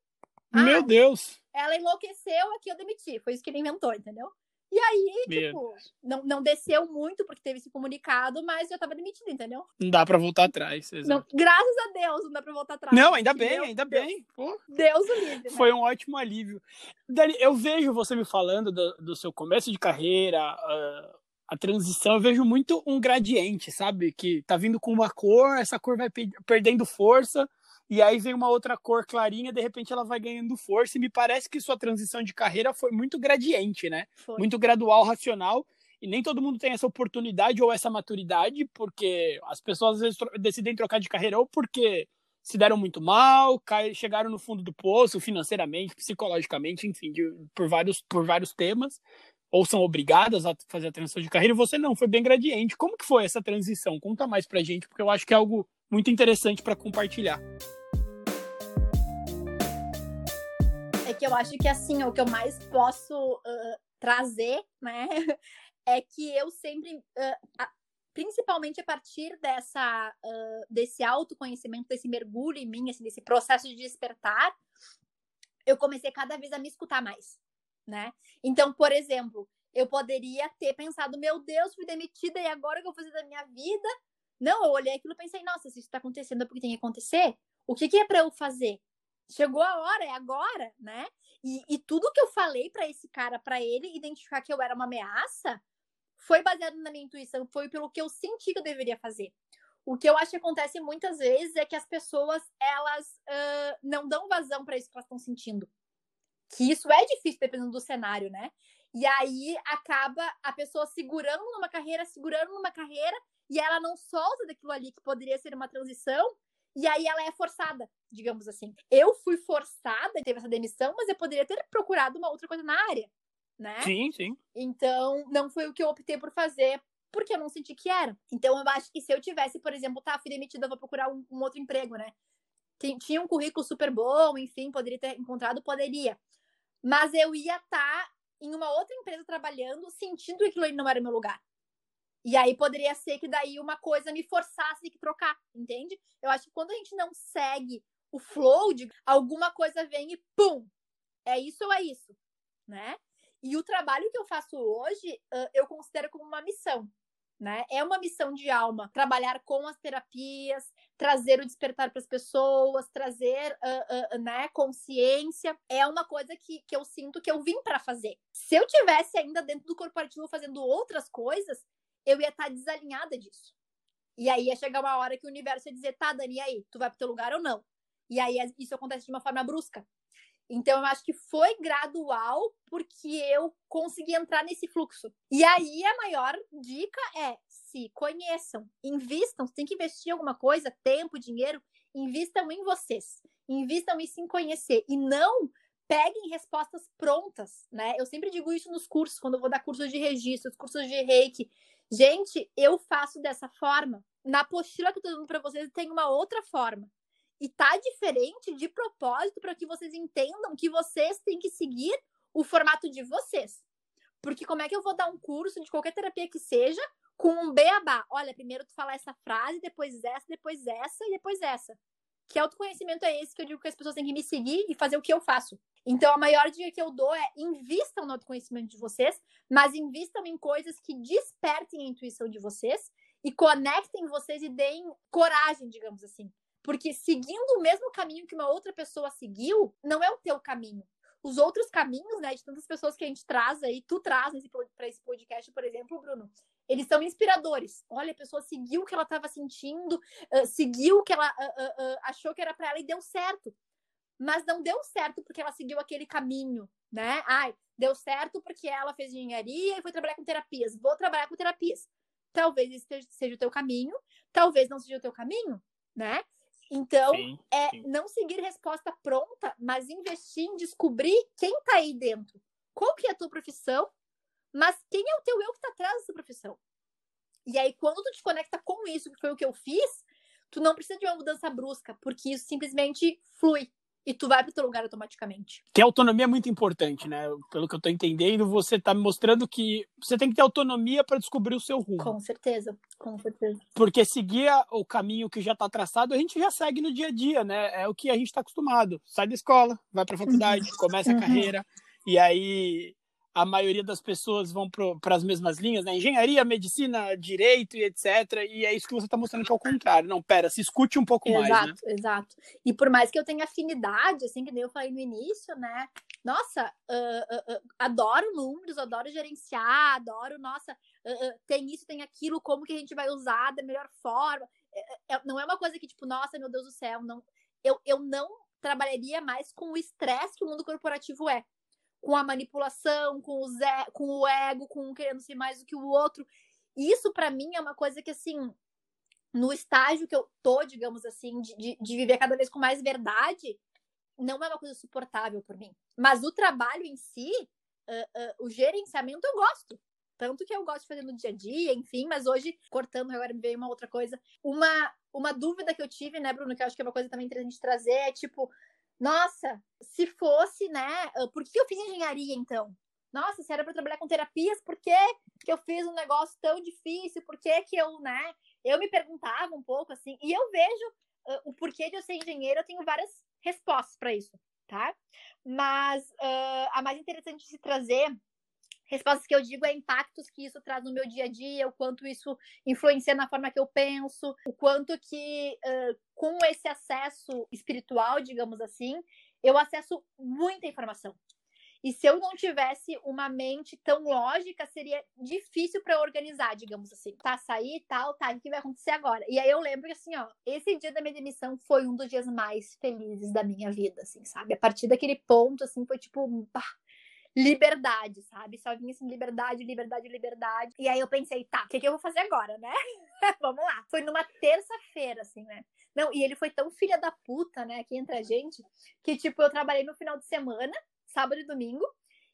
Meu ah, Deus! Ela enlouqueceu, aqui eu demiti. Foi isso que ele inventou, entendeu? E aí, Meu tipo, não, não desceu muito porque teve esse comunicado, mas já tava demitido, entendeu? Não dá pra voltar atrás. Não, graças a Deus não dá pra voltar atrás. Não, ainda bem, Deus, ainda Deus, bem. Pô. Deus o livre. Né? Foi um ótimo alívio. Dani, eu vejo você me falando do, do seu começo de carreira, uh, a transição, eu vejo muito um gradiente, sabe? Que tá vindo com uma cor, essa cor vai perdendo força e aí vem uma outra cor clarinha, de repente ela vai ganhando força, e me parece que sua transição de carreira foi muito gradiente, né? Foi. Muito gradual, racional, e nem todo mundo tem essa oportunidade ou essa maturidade, porque as pessoas às vezes decidem trocar de carreira ou porque se deram muito mal, chegaram no fundo do poço financeiramente, psicologicamente, enfim, de, por, vários, por vários temas, ou são obrigadas a fazer a transição de carreira, e você não, foi bem gradiente. Como que foi essa transição? Conta mais pra gente, porque eu acho que é algo muito interessante para compartilhar. É que eu acho que assim, o que eu mais posso uh, trazer, né, [laughs] é que eu sempre, uh, principalmente a partir dessa, uh, desse autoconhecimento, desse mergulho em mim, assim, desse processo de despertar, eu comecei cada vez a me escutar mais, né? Então, por exemplo, eu poderia ter pensado, meu Deus, fui demitida e agora o que eu vou fazer da minha vida? Não, eu olhei aquilo e pensei, nossa, se isso está acontecendo é porque tem que acontecer. O que, que é para eu fazer? Chegou a hora, é agora, né? E, e tudo que eu falei para esse cara, para ele identificar que eu era uma ameaça, foi baseado na minha intuição, foi pelo que eu senti que eu deveria fazer. O que eu acho que acontece muitas vezes é que as pessoas elas uh, não dão vazão para isso que elas estão sentindo. Que isso é difícil dependendo do cenário, né? E aí acaba a pessoa segurando numa carreira, segurando numa carreira, e ela não solta daquilo ali que poderia ser uma transição, e aí ela é forçada, digamos assim. Eu fui forçada, teve essa demissão, mas eu poderia ter procurado uma outra coisa na área né? Sim, sim. Então, não foi o que eu optei por fazer, porque eu não senti que era. Então, eu acho que se eu tivesse, por exemplo, tá, fui demitida, vou procurar um, um outro emprego, né? Tinha um currículo super bom, enfim, poderia ter encontrado, poderia. Mas eu ia estar tá em uma outra empresa trabalhando, sentindo que aquilo ali não era meu lugar. E aí poderia ser que daí uma coisa me forçasse que trocar, entende? Eu acho que quando a gente não segue o flow de alguma coisa vem e pum, é isso ou é isso, né? E o trabalho que eu faço hoje, eu considero como uma missão. Né? É uma missão de alma trabalhar com as terapias, trazer o despertar para as pessoas, trazer uh, uh, né, consciência. É uma coisa que, que eu sinto que eu vim para fazer. Se eu tivesse ainda dentro do corporativo fazendo outras coisas, eu ia estar tá desalinhada disso. E aí ia chegar uma hora que o universo ia dizer: tá, Dani, aí? Tu vai pro teu lugar ou não? E aí isso acontece de uma forma brusca. Então, eu acho que foi gradual porque eu consegui entrar nesse fluxo. E aí, a maior dica é se conheçam, invistam. Se tem que investir alguma coisa, tempo, dinheiro, invistam em vocês. Invistam em se conhecer. E não peguem respostas prontas, né? Eu sempre digo isso nos cursos, quando eu vou dar cursos de registro, cursos de reiki. Gente, eu faço dessa forma. Na apostila que eu tô dando para vocês, tem uma outra forma. E tá diferente de propósito para que vocês entendam que vocês têm que seguir o formato de vocês. Porque como é que eu vou dar um curso de qualquer terapia que seja com um beabá? Olha, primeiro tu falar essa frase, depois essa, depois essa e depois essa. Que autoconhecimento é esse que eu digo que as pessoas têm que me seguir e fazer o que eu faço? Então, a maior dica que eu dou é invistam no autoconhecimento de vocês, mas invistam em coisas que despertem a intuição de vocês e conectem vocês e deem coragem, digamos assim. Porque seguindo o mesmo caminho que uma outra pessoa seguiu, não é o teu caminho. Os outros caminhos, né, de tantas pessoas que a gente traz aí, tu traz para esse podcast, por exemplo, Bruno, eles são inspiradores. Olha, a pessoa seguiu o que ela estava sentindo, uh, seguiu o que ela uh, uh, achou que era para ela e deu certo. Mas não deu certo porque ela seguiu aquele caminho, né? Ai, deu certo porque ela fez engenharia e foi trabalhar com terapias. Vou trabalhar com terapias. Talvez esse seja o teu caminho, talvez não seja o teu caminho, né? Então, sim, é sim. não seguir resposta pronta, mas investir em descobrir quem está aí dentro. Qual que é a tua profissão, mas quem é o teu eu que está atrás dessa profissão. E aí, quando tu te conecta com isso, que foi o que eu fiz, tu não precisa de uma mudança brusca, porque isso simplesmente flui e tu vai para o teu lugar automaticamente. A autonomia é muito importante, né? Pelo que eu estou entendendo, você está me mostrando que você tem que ter autonomia para descobrir o seu rumo. Com certeza, com certeza. Porque seguir o caminho que já está traçado, a gente já segue no dia a dia, né? É o que a gente está acostumado. Sai da escola, vai para a faculdade, uhum. começa a uhum. carreira, e aí a maioria das pessoas vão para as mesmas linhas, né? Engenharia, medicina, direito e etc. E é isso que você está mostrando que é o contrário. Não, pera, se escute um pouco exato, mais. Exato, né? exato. E por mais que eu tenha afinidade, assim, que nem eu falei no início, né? Nossa, uh, uh, uh, adoro números, adoro gerenciar, adoro, nossa, tem isso, tem aquilo, como que a gente vai usar da melhor forma. É, é, não é uma coisa que, tipo, nossa, meu Deus do céu, não eu, eu não trabalharia mais com o estresse que o mundo corporativo é. Com a manipulação, com o, ze, com o ego, com um querendo ser mais do que o outro. Isso, para mim, é uma coisa que, assim, no estágio que eu tô, digamos assim, de, de, de viver cada vez com mais verdade, não é uma coisa suportável por mim. Mas o trabalho em si, uh, uh, o gerenciamento, eu gosto. Tanto que eu gosto de fazer no dia a dia, enfim, mas hoje, cortando, agora me veio uma outra coisa. Uma, uma dúvida que eu tive, né, Bruno, que eu acho que é uma coisa também interessante trazer, é tipo, nossa, se fosse, né, por que eu fiz engenharia então? Nossa, se era para trabalhar com terapias, por que, que eu fiz um negócio tão difícil? Por que, que eu, né? Eu me perguntava um pouco assim, e eu vejo uh, o porquê de eu ser engenheiro, eu tenho várias respostas para isso, tá? Mas uh, a mais interessante de se trazer respostas que eu digo é impactos que isso traz no meu dia a dia, o quanto isso influencia na forma que eu penso, o quanto que uh, com esse acesso espiritual, digamos assim, eu acesso muita informação. E se eu não tivesse uma mente tão lógica, seria difícil para organizar, digamos assim. Tá, sair tal, tá, o que vai acontecer agora? E aí eu lembro que, assim, ó, esse dia da minha demissão foi um dos dias mais felizes da minha vida, assim, sabe? A partir daquele ponto, assim, foi tipo, pá, liberdade, sabe? Só vinha assim, liberdade, liberdade, liberdade. E aí eu pensei, tá, o que, que eu vou fazer agora, né? [laughs] Vamos lá. Foi numa terça-feira, assim, né? Não, e ele foi tão filha da puta, né, aqui entre a gente, que, tipo, eu trabalhei no final de semana, sábado e domingo.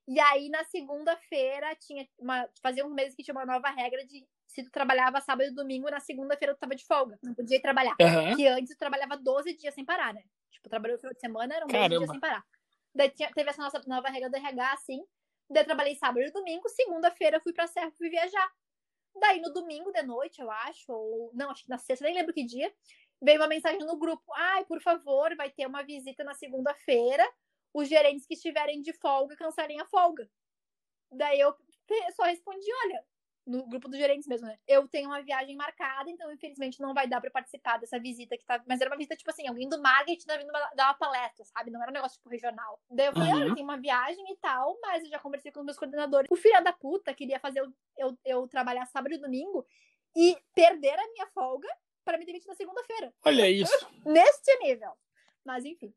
E aí, na segunda-feira, tinha uma. Fazia uns meses que tinha uma nova regra de se tu trabalhava sábado e domingo, na segunda-feira tu tava de folga. Não podia ir trabalhar. Uhum. Que antes tu trabalhava 12 dias sem parar, né? Tipo, trabalhou o final de semana, eram 12 Caramba. dias sem parar. Daí tinha, teve essa nossa nova regra do RH, assim. Daí eu trabalhei sábado e domingo, segunda-feira fui pra Serra fui viajar. Daí no domingo de noite, eu acho, ou não, acho que na sexta, nem lembro que dia, veio uma mensagem no grupo: ai, por favor, vai ter uma visita na segunda-feira os gerentes que estiverem de folga cancelem a folga. Daí eu só respondi, olha, no grupo dos gerentes mesmo, né? Eu tenho uma viagem marcada, então infelizmente não vai dar para participar dessa visita que tá. Mas era uma visita, tipo assim, alguém do marketing tá vindo dar uma palestra, sabe? Não era um negócio tipo regional. Daí eu falei, uhum. olha, tem uma viagem e tal, mas eu já conversei com os meus coordenadores. O filho da puta queria fazer eu, eu, eu trabalhar sábado e domingo e perder a minha folga para me demitir na segunda-feira. Olha isso. [laughs] Neste nível. Mas enfim.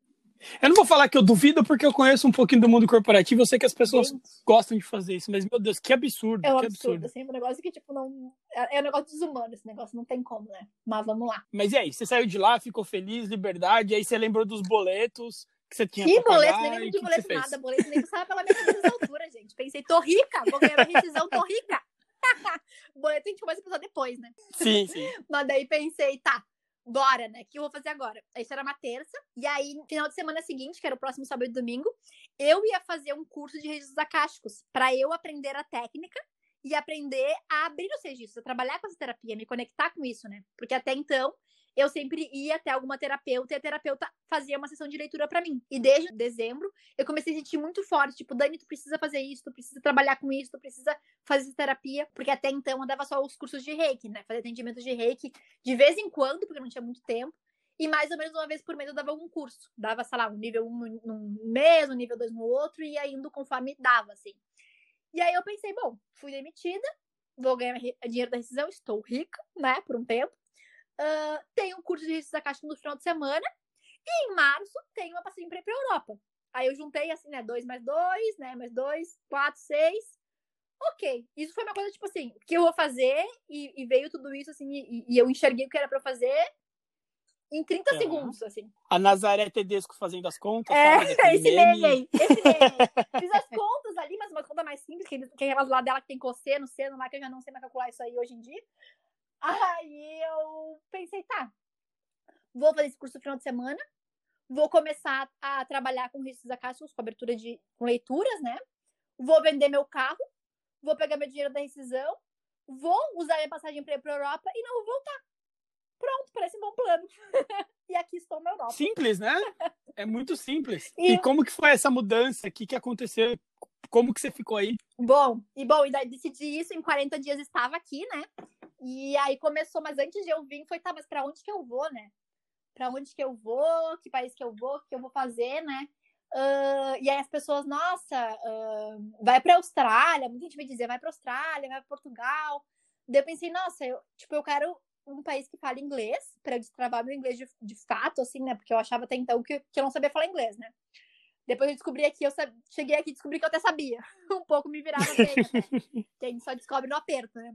Eu não vou falar que eu duvido, porque eu conheço um pouquinho do mundo corporativo, eu sei que as pessoas gostam de fazer isso, mas, meu Deus, que absurdo. É um que absurdo, absurdo. assim, um negócio que, tipo, não. É, é um negócio desumano esse negócio, não tem como, né? Mas vamos lá. Mas e aí, você saiu de lá, ficou feliz, liberdade, aí você lembrou dos boletos que você tinha Que boleto? Nem lembro de boleto nada, boleto nem passava pela minha altura, gente. Pensei, tô rica, vou ganhar uma rescisão, tô rica. [laughs] boleto a gente começa a pensar depois, né? Sim, sim. [laughs] Mas daí pensei, tá, bora, né? O que eu vou fazer agora? Isso era uma terça. E aí, final de semana seguinte, que era o próximo sábado e domingo, eu ia fazer um curso de registros acásticos para eu aprender a técnica e aprender a abrir os registros, a trabalhar com essa terapia, me conectar com isso, né? Porque até então eu sempre ia até alguma terapeuta e a terapeuta fazia uma sessão de leitura para mim. E desde dezembro, eu comecei a sentir muito forte, tipo, Dani, tu precisa fazer isso, tu precisa trabalhar com isso, tu precisa fazer essa terapia, porque até então eu dava só os cursos de Reiki, né? Fazer atendimento de Reiki de vez em quando, porque não tinha muito tempo. E mais ou menos uma vez por mês eu dava algum curso. Dava, sei lá, um nível 1 um num mês, um nível 2 no outro, e aí indo conforme dava, assim. E aí eu pensei, bom, fui demitida, vou ganhar dinheiro da rescisão, estou rica, né, por um tempo. Uh, tem um curso de registro da Caixa no final de semana. E em março tem uma passagem para ir para Europa. Aí eu juntei assim, né? Dois mais dois, né? Mais dois, quatro, seis. Ok. Isso foi uma coisa, tipo assim, que eu vou fazer, e, e veio tudo isso, assim, e, e, eu enxerguei o que era para fazer em 30 é. segundos, assim. A Nazaré Tedesco fazendo as contas. É, esse meme aí. Esse meme. [laughs] Fiz as contas ali, mas uma conta mais simples, que, que é aquelas lá dela que tem cosseno, seno lá, que eu já não sei mais calcular isso aí hoje em dia. Aí eu pensei, tá, vou fazer esse curso no final de semana, vou começar a trabalhar com riscos acácios, com abertura de com leituras, né? Vou vender meu carro, vou pegar meu dinheiro da rescisão, vou usar minha passagem para ir para Europa e não vou voltar. Pronto, parece um bom plano. [laughs] e aqui estou na Europa. Simples, né? É muito simples. [laughs] e... e como que foi essa mudança? O que, que aconteceu? Como que você ficou aí? Bom, e bom, e daí decidi isso, em 40 dias estava aqui, né? E aí começou, mas antes de eu vir, foi, tá, mas pra onde que eu vou, né? Pra onde que eu vou, que país que eu vou, o que eu vou fazer, né? Uh, e aí as pessoas, nossa, uh, vai pra Austrália, muita gente me dizia, vai pra Austrália, vai pra Portugal. Daí eu pensei, nossa, eu, tipo, eu quero um país que fala inglês, para eu destravar meu inglês de, de fato, assim, né? Porque eu achava até então que, que eu não sabia falar inglês, né? Depois eu descobri aqui, eu sab... cheguei aqui e descobri que eu até sabia. [laughs] Um pouco me virava bem, até. [laughs] que a gente só descobre no aperto, né?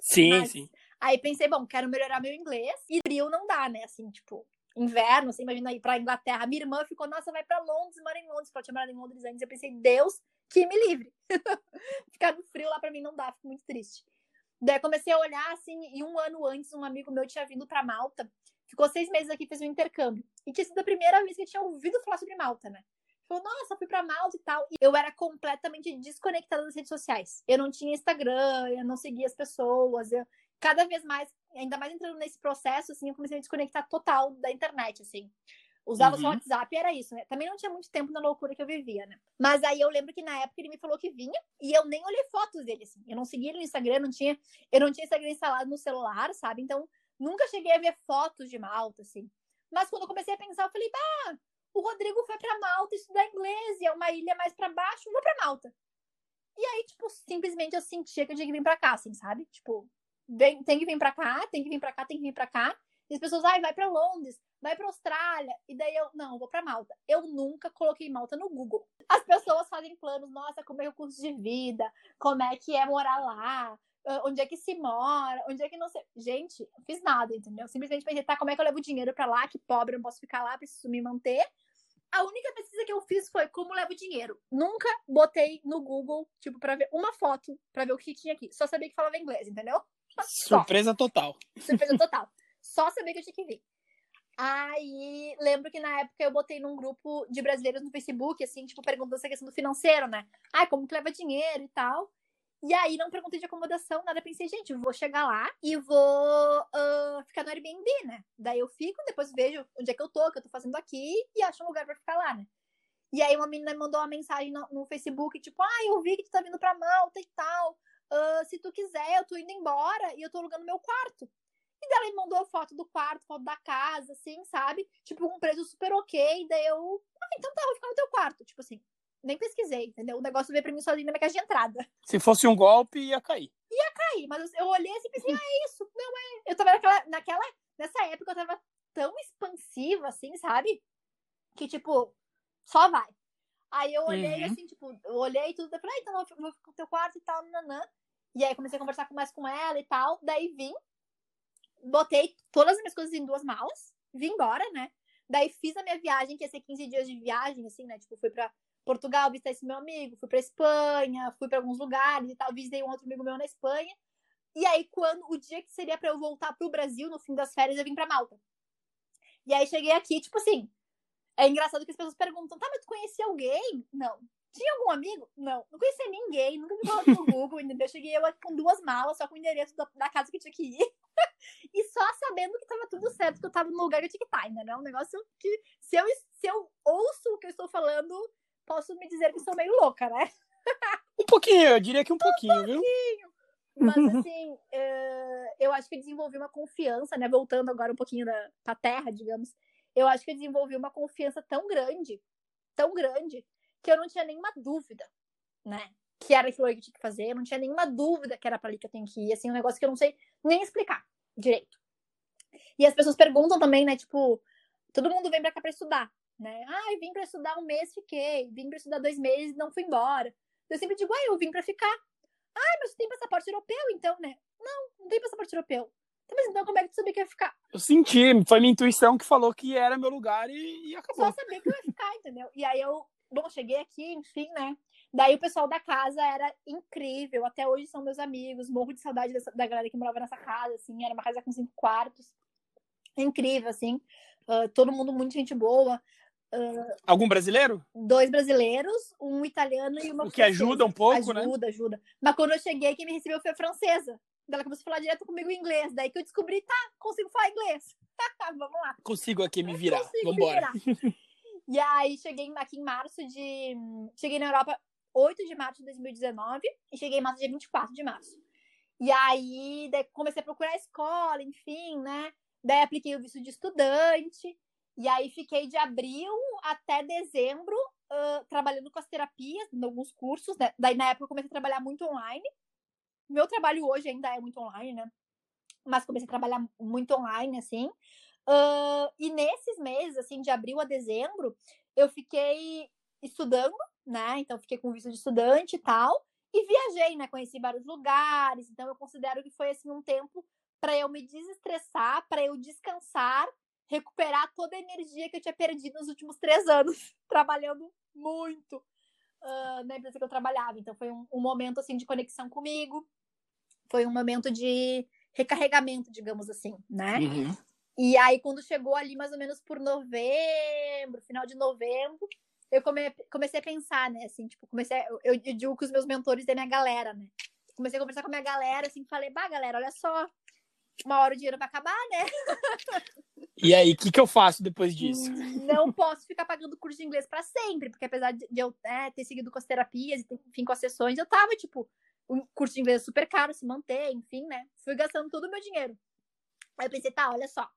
Sim, Mas, sim. Aí pensei, bom, quero melhorar meu inglês. E frio não dá, né? Assim, tipo, inverno, você imagina ir pra Inglaterra. Minha irmã ficou, nossa, vai pra Londres, mora em Londres, pode morar em Londres antes. Eu pensei, Deus que me livre. [laughs] Ficar no frio lá pra mim não dá, fico muito triste. Daí comecei a olhar, assim, e um ano antes, um amigo meu tinha vindo pra Malta, ficou seis meses aqui, fez um intercâmbio. E tinha sido a primeira vez que eu tinha ouvido falar sobre Malta, né? Falou, nossa, fui pra Malta e tal. E eu era completamente desconectada das redes sociais. Eu não tinha Instagram, eu não seguia as pessoas. Eu, cada vez mais, ainda mais entrando nesse processo, assim, eu comecei a desconectar total da internet, assim. Usava uhum. só o WhatsApp e era isso, né? Também não tinha muito tempo na loucura que eu vivia, né? Mas aí eu lembro que na época ele me falou que vinha e eu nem olhei fotos dele, assim. Eu não seguia ele no Instagram, não tinha, eu não tinha Instagram instalado no celular, sabe? Então, nunca cheguei a ver fotos de Malta, assim. Mas quando eu comecei a pensar, eu falei, bah, o Rodrigo foi para Malta estudar inglês e é uma ilha mais para baixo, vou para Malta. E aí, tipo, simplesmente eu sentia que eu tinha que vir pra cá, assim, sabe? Tipo, vem, tem que vir pra cá, tem que vir pra cá, tem que vir pra cá. E as pessoas, ai, vai para Londres, vai para Austrália. E daí eu, não, vou para Malta. Eu nunca coloquei Malta no Google. As pessoas fazem planos, nossa, como é o curso de vida, como é que é morar lá, onde é que se mora, onde é que não sei. Gente, não fiz nada, entendeu? Simplesmente pensei, tá, como é que eu levo dinheiro para lá? Que pobre, não posso ficar lá, preciso me manter. A única pesquisa que eu fiz foi como levo dinheiro. Nunca botei no Google, tipo, para ver uma foto, para ver o que tinha aqui. Só sabia que falava inglês, entendeu? Surpresa total. Surpresa total. Só saber que eu tinha que vir. Aí, lembro que na época eu botei num grupo de brasileiros no Facebook, assim, tipo, perguntando essa questão do financeiro, né? Ah, como que leva dinheiro e tal. E aí, não perguntei de acomodação, nada. Pensei, gente, vou chegar lá e vou uh, ficar no Airbnb, né? Daí eu fico, depois vejo onde é que eu tô, o que eu tô fazendo aqui e acho um lugar pra ficar lá, né? E aí, uma menina me mandou uma mensagem no, no Facebook, tipo, ah, eu vi que tu tá vindo pra Malta e tal. Uh, se tu quiser, eu tô indo embora e eu tô alugando meu quarto. E daí ela me mandou foto do quarto, foto da casa, assim, sabe? Tipo, um preço super ok. Daí eu, ah, então tá, vou ficar no teu quarto. Tipo assim, nem pesquisei, entendeu? O negócio veio pra mim sozinho na minha caixa de entrada. Se fosse um golpe, ia cair. Ia cair, mas eu olhei assim e pensei, ah, é isso. Não é. Eu tava naquela, naquela. Nessa época eu tava tão expansiva, assim, sabe? Que, tipo, só vai. Aí eu olhei uhum. assim, tipo, eu olhei tudo, eu falei, ah, então eu vou ficar no teu quarto e tal, nanã. E aí comecei a conversar mais com ela e tal. Daí vim, botei todas as minhas coisas em duas malas, vim embora, né? Daí fiz a minha viagem, que ia ser 15 dias de viagem, assim, né? Tipo, fui pra Portugal visitar esse meu amigo, fui pra Espanha, fui para alguns lugares e tal, visitei um outro amigo meu na Espanha. E aí, quando o dia que seria para eu voltar pro Brasil, no fim das férias, eu vim pra Malta. E aí cheguei aqui, tipo assim. É engraçado que as pessoas perguntam, tá, mas tu conhecia alguém? Não. Tinha algum amigo? Não. Não conhecia ninguém, nunca me falado no [laughs] Google, entendeu? Cheguei eu com duas malas, só com o endereço da, da casa que eu tinha que ir. [laughs] e só sabendo que tava tudo certo, que eu tava no lugar que eu tinha que estar, ainda, né? Um negócio que, se eu, se eu ouço o que eu estou falando, posso me dizer que sou meio louca, né? um pouquinho, eu diria que um pouquinho, um viu? Pouquinho. Mas assim, uh, [laughs] eu acho que eu desenvolvi uma confiança, né? Voltando agora um pouquinho da, pra terra, digamos. Eu acho que eu desenvolvi uma confiança tão grande, tão grande, que eu não tinha nenhuma dúvida, né? Que era aquilo que eu tinha que fazer, eu não tinha nenhuma dúvida que era para ali que eu tenho que ir, assim, um negócio que eu não sei nem explicar direito. E as pessoas perguntam também, né, tipo, todo mundo vem pra cá pra estudar, né? Ah, vim pra estudar um mês, fiquei. Vim pra estudar dois meses, não fui embora. Eu sempre digo, ah, eu vim pra ficar. Ah, mas você tem passaporte europeu, então, né? Não, não tem passaporte europeu. Então, mas então como é que tu sabia que ia ficar? Eu senti, foi minha intuição que falou que era meu lugar e, e acabou. Só saber que eu ia ficar, entendeu? E aí eu Bom, cheguei aqui, enfim, né? Daí o pessoal da casa era incrível. Até hoje são meus amigos. Morro de saudade dessa, da galera que morava nessa casa, assim. Era uma casa com cinco quartos. Incrível, assim. Uh, todo mundo muito gente boa. Uh, Algum brasileiro? Dois brasileiros, um italiano e uma O que francesa. ajuda um pouco, ajuda, né? Ajuda, ajuda. Mas quando eu cheguei, quem me recebeu foi a francesa. Ela começou a falar direto comigo em inglês. Daí que eu descobri, tá, consigo falar inglês. [laughs] Vamos lá. Consigo aqui me virar. Consigo Vambora. Me virar. [laughs] E aí cheguei aqui em março de. Cheguei na Europa 8 de março de 2019 e cheguei em março dia 24 de março. E aí comecei a procurar escola, enfim, né? Daí apliquei o visto de estudante. E aí fiquei de abril até dezembro uh, trabalhando com as terapias, em alguns cursos. Né? Daí na época eu comecei a trabalhar muito online. Meu trabalho hoje ainda é muito online, né? mas comecei a trabalhar muito online, assim. Uh, e nesses meses, assim, de abril a dezembro, eu fiquei estudando, né? Então, fiquei com visto de estudante e tal. E viajei, né? Conheci vários lugares. Então, eu considero que foi, assim, um tempo para eu me desestressar, para eu descansar, recuperar toda a energia que eu tinha perdido nos últimos três anos, [laughs] trabalhando muito uh, na empresa que eu trabalhava. Então, foi um, um momento, assim, de conexão comigo. Foi um momento de recarregamento, digamos assim, né? Uhum. E aí, quando chegou ali mais ou menos por novembro, final de novembro, eu come, comecei a pensar, né? Assim, tipo, comecei. A, eu, eu digo com os meus mentores da minha galera, né? Comecei a conversar com a minha galera, assim, falei, bah, galera, olha só, uma hora o dinheiro vai acabar, né? E aí, o que, que eu faço depois disso? Não posso ficar pagando curso de inglês para sempre, porque apesar de eu é, ter seguido com as terapias e, enfim, com as sessões, eu tava, tipo, um curso de inglês é super caro, se manter, enfim, né? Fui gastando todo o meu dinheiro. Aí eu pensei, tá, olha só,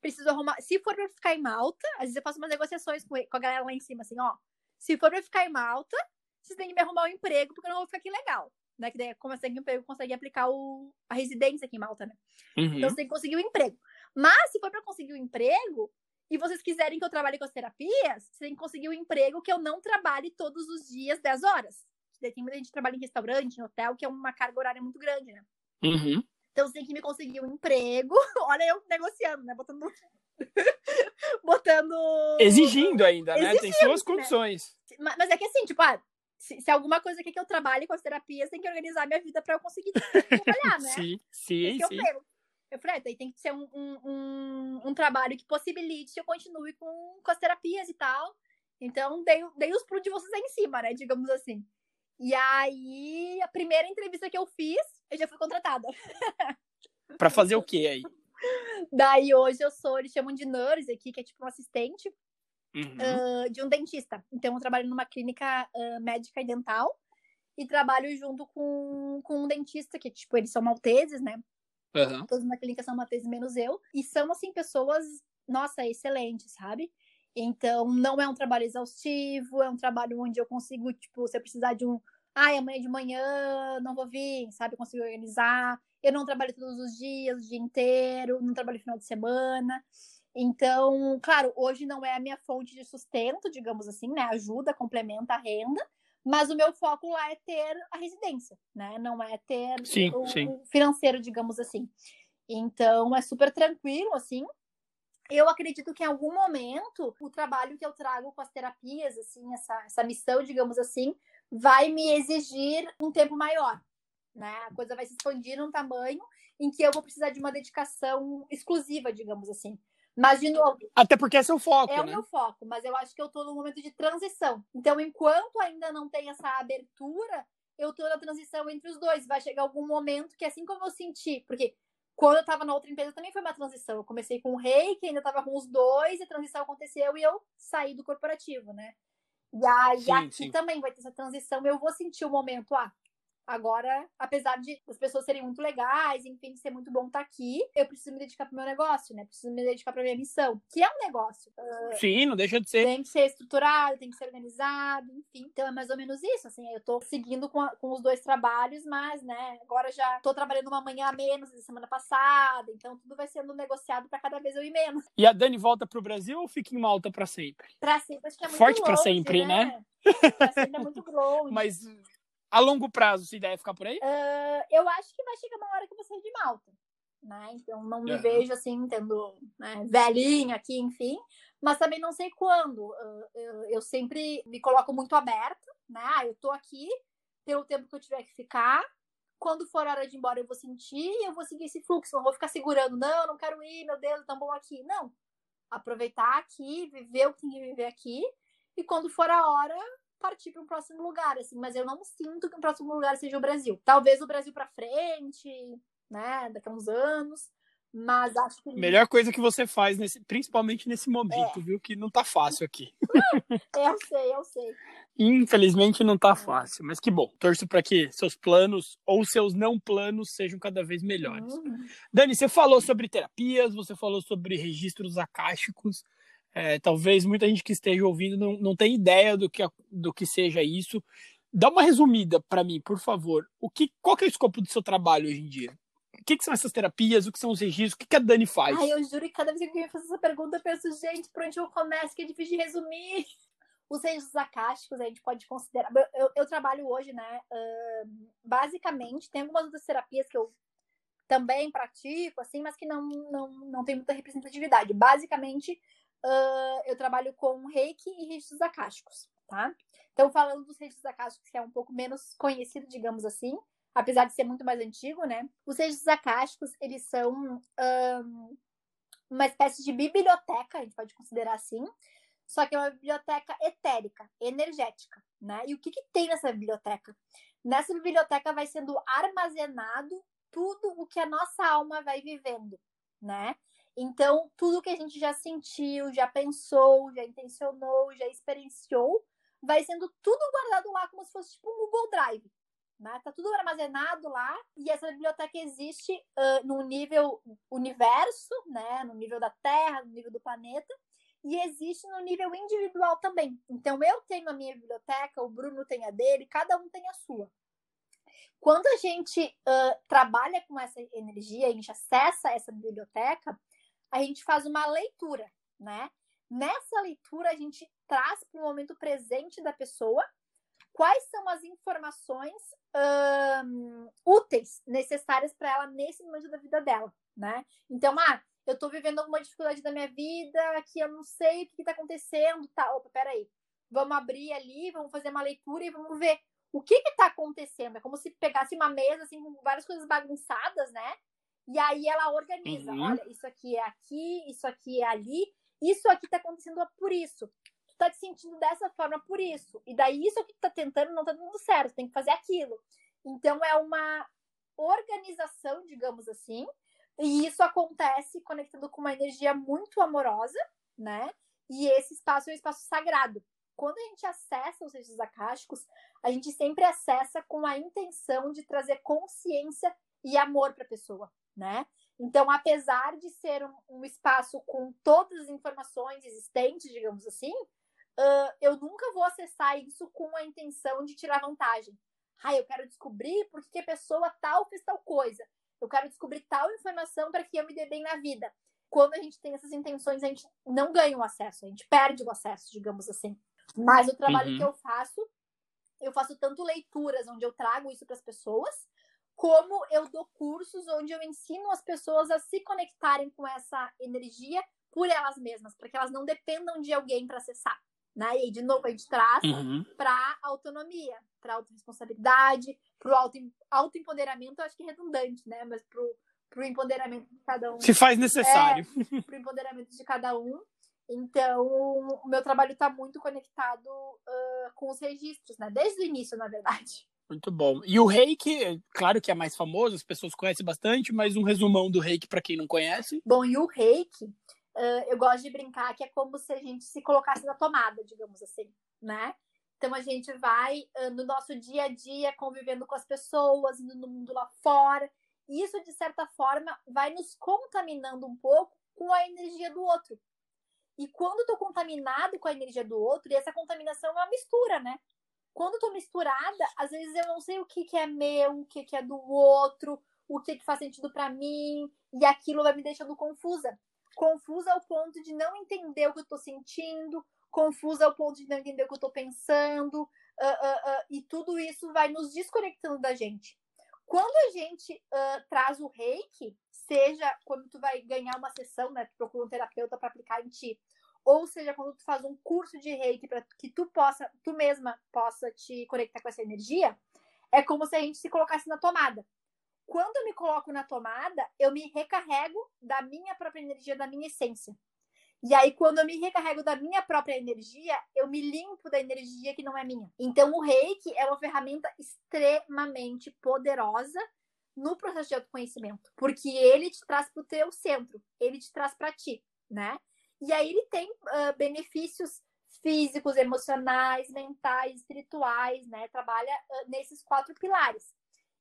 preciso arrumar. Se for pra ficar em Malta, às vezes eu faço umas negociações com, com a galera lá em cima, assim, ó. Se for pra ficar em Malta, vocês têm que me arrumar um emprego, porque eu não vou ficar aqui legal. Né? Que daí, eu tenho emprego, consegue aplicar o, a residência aqui em Malta, né? Uhum. Então você tem que conseguir um emprego. Mas se for pra conseguir um emprego, e vocês quiserem que eu trabalhe com as terapias, você tem que conseguir um emprego que eu não trabalhe todos os dias 10 horas. Tem muita gente que trabalha em restaurante, em hotel, que é uma carga horária muito grande, né? Uhum. Então você tem que me conseguir um emprego. [laughs] Olha eu negociando, né? Botando. [laughs] Botando. Exigindo ainda, né? Tem suas né? condições. Né? Mas é que assim, tipo, ah, se, se, alguma coisa quer que eu trabalhe com as terapias, tem que organizar minha vida para eu conseguir trabalhar, [laughs] né? sim, sim, sim. Eu, eu falei, ah, tem que ser um, um, um, um, trabalho que possibilite que eu continue com, com as terapias e tal. Então, dei, dei os pulos de vocês aí em cima, né? Digamos assim. E aí, a primeira entrevista que eu fiz, eu já fui contratada. para fazer o quê aí? [laughs] Daí hoje eu sou, eles chamam de nurse aqui, que é tipo um assistente uhum. uh, de um dentista. Então eu trabalho numa clínica uh, médica e dental e trabalho junto com, com um dentista, que tipo, eles são malteses, né? Uhum. Todos na clínica são malteses, menos eu. E são, assim, pessoas, nossa, excelentes, sabe? Então, não é um trabalho exaustivo, é um trabalho onde eu consigo, tipo, se eu precisar de um. Ai, amanhã de manhã não vou vir, sabe? Eu consigo organizar. Eu não trabalho todos os dias, o dia inteiro, não trabalho final de semana. Então, claro, hoje não é a minha fonte de sustento, digamos assim, né? Ajuda, complementa a renda, mas o meu foco lá é ter a residência, né? Não é ter sim, o, sim. financeiro, digamos assim. Então, é super tranquilo, assim eu acredito que em algum momento o trabalho que eu trago com as terapias, assim, essa, essa missão, digamos assim, vai me exigir um tempo maior, né? A coisa vai se expandir num tamanho em que eu vou precisar de uma dedicação exclusiva, digamos assim. Mas, de novo. Até porque é seu foco. É né? o meu foco, mas eu acho que eu estou num momento de transição. Então, enquanto ainda não tem essa abertura, eu estou na transição entre os dois. Vai chegar algum momento que, assim como eu senti, porque quando eu estava na outra empresa também foi uma transição. Eu comecei com o rei, que ainda estava com os dois, e a transição aconteceu e eu saí do corporativo, né? E aí sim, aqui sim. também vai ter essa transição. Eu vou sentir o momento, ah, Agora, apesar de as pessoas serem muito legais, enfim, ser muito bom estar tá aqui, eu preciso me dedicar pro meu negócio, né? Preciso me dedicar pra minha missão, que é um negócio. Uh, Sim, não deixa de ser. Tem que ser estruturado, tem que ser organizado, enfim. Então é mais ou menos isso, assim. Eu tô seguindo com, a, com os dois trabalhos, mas, né, agora já tô trabalhando uma manhã a menos da semana passada, então tudo vai sendo negociado para cada vez eu ir menos. E a Dani volta pro Brasil ou fica em Malta para sempre? Pra sempre, acho que é muito Forte para sempre, né? né? Pra sempre é muito [laughs] longe. Mas a longo prazo, se ideia é ficar por aí? Uh, eu acho que vai chegar uma hora que eu vou sair de Malta. Né? Então não me vejo assim, tendo né, velhinha aqui, enfim. Mas também não sei quando. Uh, eu, eu, sempre me coloco muito aberta, né? Ah, eu tô aqui pelo tempo que eu tiver que ficar. Quando for hora de ir embora, eu vou sentir e eu vou seguir esse fluxo. Não vou ficar segurando, não, não quero ir, meu Deus, é tão bom aqui. Não. Aproveitar aqui, viver o que tem que viver aqui. E quando for a hora, partir para um próximo lugar, assim, mas eu não sinto que o próximo lugar seja o Brasil. Talvez o Brasil para frente, né, daqui a uns anos, mas acho que melhor coisa que você faz nesse, principalmente nesse momento, é. viu, que não tá fácil aqui. [laughs] eu sei, eu sei. Infelizmente não tá é. fácil, mas que bom. Torço para que seus planos ou seus não planos sejam cada vez melhores. Uhum. Dani, você falou sobre terapias, você falou sobre registros acásticos. É, talvez muita gente que esteja ouvindo não, não tenha ideia do que, do que seja isso. Dá uma resumida para mim, por favor. O que, qual que é o escopo do seu trabalho hoje em dia? que, que são essas terapias? O que são os registros? O que, que a Dani faz? Ai, eu juro que cada vez que alguém me faz essa pergunta, eu penso, gente, por onde eu começo? Que é difícil de resumir. [laughs] Os registros acásticos a gente pode considerar. Eu, eu trabalho hoje, né? Uh, basicamente, tem algumas outras terapias que eu também pratico, assim, mas que não, não, não tem muita representatividade. Basicamente, uh, eu trabalho com reiki e registros acásticos, tá? Então, falando dos registros acásticos, que é um pouco menos conhecido, digamos assim, apesar de ser muito mais antigo, né? Os registros acásticos, eles são um, uma espécie de biblioteca, a gente pode considerar assim, só que é uma biblioteca etérica, energética, né? E o que, que tem nessa biblioteca? Nessa biblioteca vai sendo armazenado tudo o que a nossa alma vai vivendo, né? Então, tudo que a gente já sentiu, já pensou, já intencionou, já experienciou, vai sendo tudo guardado lá como se fosse tipo um Google Drive. Né? Tá tudo armazenado lá e essa biblioteca existe uh, no nível universo, né? no nível da Terra, no nível do planeta, e existe no nível individual também. Então, eu tenho a minha biblioteca, o Bruno tem a dele, cada um tem a sua. Quando a gente uh, trabalha com essa energia, a gente acessa essa biblioteca, a gente faz uma leitura, né? Nessa leitura, a gente traz para o momento presente da pessoa quais são as informações um, úteis, necessárias para ela nesse momento da vida dela, né? Então, ah, eu estou vivendo alguma dificuldade da minha vida, que eu não sei o que está acontecendo, tá? Opa, peraí. Vamos abrir ali, vamos fazer uma leitura e vamos ver o que está acontecendo. É como se pegasse uma mesa, assim, com várias coisas bagunçadas, né? E aí ela organiza. Uhum. Olha, isso aqui é aqui, isso aqui é ali, isso aqui tá acontecendo por isso. Tu tá te sentindo dessa forma por isso. E daí isso que tu tá tentando não tá dando certo, tem que fazer aquilo. Então é uma organização, digamos assim, e isso acontece conectando com uma energia muito amorosa, né? E esse espaço é um espaço sagrado. Quando a gente acessa os registros acásticos, a gente sempre acessa com a intenção de trazer consciência e amor para a pessoa né? Então, apesar de ser um, um, espaço com todas as informações existentes, digamos assim, uh, eu nunca vou acessar isso com a intenção de tirar vantagem. Ah, eu quero descobrir por que a pessoa tal fez tal coisa. Eu quero descobrir tal informação para que eu me dê bem na vida. Quando a gente tem essas intenções, a gente não ganha o acesso, a gente perde o acesso, digamos assim. Mas o trabalho uhum. que eu faço, eu faço tanto leituras onde eu trago isso para as pessoas, como eu dou cursos onde eu ensino as pessoas a se conectarem com essa energia por elas mesmas, para que elas não dependam de alguém para acessar. Né? E aí, de novo, a gente traz uhum. para autonomia, para autorresponsabilidade, para o auto, auto-empoderamento, eu acho que é redundante, né? Mas para o empoderamento de cada um. Se faz necessário. É, para o empoderamento de cada um. Então, o meu trabalho está muito conectado uh, com os registros, né? Desde o início, na verdade. Muito bom. E o reiki, claro que é mais famoso, as pessoas conhecem bastante, mas um resumão do reiki para quem não conhece. Bom, e o reiki, uh, eu gosto de brincar que é como se a gente se colocasse na tomada, digamos assim, né? Então a gente vai uh, no nosso dia a dia convivendo com as pessoas, indo no mundo lá fora. E isso, de certa forma, vai nos contaminando um pouco com a energia do outro. E quando eu tô contaminado com a energia do outro, e essa contaminação é uma mistura, né? Quando eu tô misturada, às vezes eu não sei o que, que é meu, o que, que é do outro, o que, que faz sentido para mim, e aquilo vai me deixando confusa. Confusa ao ponto de não entender o que eu tô sentindo, confusa ao ponto de não entender o que eu tô pensando, uh, uh, uh, e tudo isso vai nos desconectando da gente. Quando a gente traz o reiki, seja quando tu vai ganhar uma sessão, né, tu procura um terapeuta para aplicar em ti, ou seja, quando tu faz um curso de reiki para que tu possa, tu mesma possa te conectar com essa energia, é como se a gente se colocasse na tomada. Quando eu me coloco na tomada, eu me recarrego da minha própria energia, da minha essência. E aí, quando eu me recarrego da minha própria energia, eu me limpo da energia que não é minha. Então, o reiki é uma ferramenta extremamente poderosa no processo de autoconhecimento, porque ele te traz para o teu centro, ele te traz para ti, né? E aí ele tem uh, benefícios físicos, emocionais, mentais, espirituais, né? Trabalha uh, nesses quatro pilares.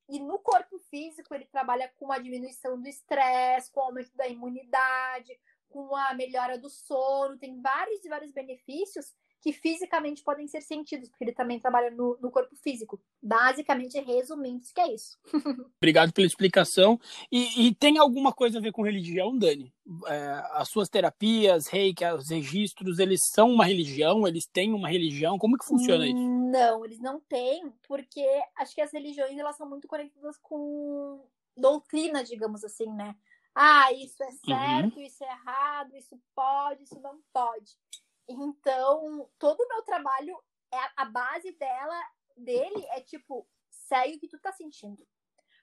E no corpo físico, ele trabalha com a diminuição do estresse, com o aumento da imunidade, com a melhora do sono, tem vários e vários benefícios que fisicamente podem ser sentidos, porque ele também trabalha no, no corpo físico. Basicamente, resumindo, isso que é isso. [laughs] Obrigado pela explicação. E, e, tem alguma coisa a ver com religião, Dani? É, as suas terapias, reiki, os registros, eles são uma religião? Eles têm uma religião? Como que funciona isso? Não, eles não têm, porque acho que as religiões elas são muito conectadas com doutrina, digamos assim, né? Ah, isso é uhum. certo, uhum. isso é errado, isso pode, isso não pode. Então, todo o meu trabalho, é a base dela, dele é tipo, segue o que tu tá sentindo.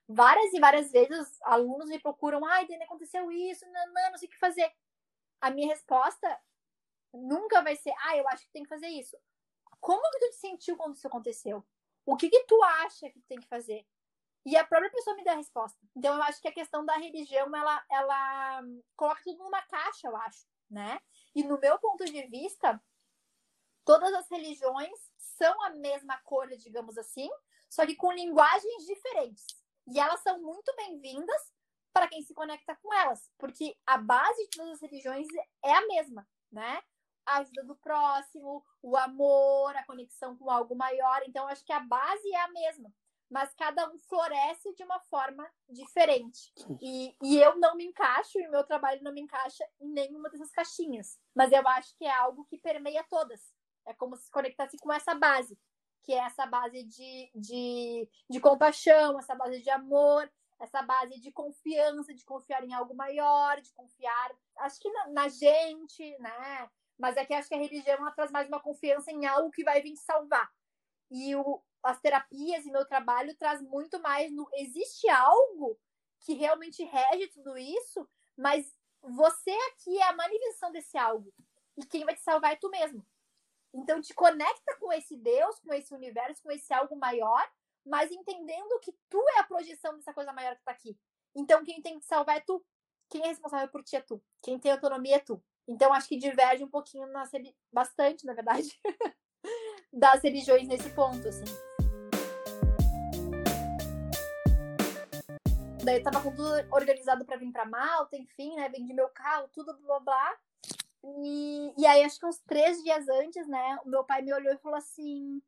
Várias e várias vezes alunos me procuram, ai, Dani, aconteceu isso, não, sei o que fazer. A minha resposta nunca vai ser, ah, eu acho que tem que fazer isso. Como que tu te sentiu quando isso aconteceu? O que que tu acha que tem que fazer? E a própria pessoa me dá a resposta. Então eu acho que a questão da religião, ela, ela coloca tudo numa caixa, eu acho, né? E no meu ponto de vista, todas as religiões são a mesma cor, digamos assim, só que com linguagens diferentes. E elas são muito bem-vindas para quem se conecta com elas, porque a base de todas as religiões é a mesma, né? A ajuda do próximo, o amor, a conexão com algo maior. Então, acho que a base é a mesma mas cada um floresce de uma forma diferente. E, e eu não me encaixo, e meu trabalho não me encaixa em nenhuma dessas caixinhas. Mas eu acho que é algo que permeia todas. É como se conectasse com essa base, que é essa base de, de, de compaixão, essa base de amor, essa base de confiança, de confiar em algo maior, de confiar, acho que na, na gente, né? Mas é que acho que a religião ela traz mais uma confiança em algo que vai vir salvar. E o, as terapias e meu trabalho traz muito mais no existe algo que realmente rege tudo isso, mas você aqui é a manifestação desse algo. E quem vai te salvar é tu mesmo. Então te conecta com esse Deus, com esse universo, com esse algo maior, mas entendendo que tu é a projeção dessa coisa maior que tá aqui. Então quem tem que salvar é tu. Quem é responsável por ti é tu. Quem tem autonomia é tu. Então acho que diverge um pouquinho, na, bastante, na verdade, [laughs] das religiões nesse ponto, assim. Daí eu tava com tudo organizado para vir para Malta, enfim, né? Vendi meu carro, tudo blá blá. E, e aí, acho que uns três dias antes, né? O meu pai me olhou e falou assim: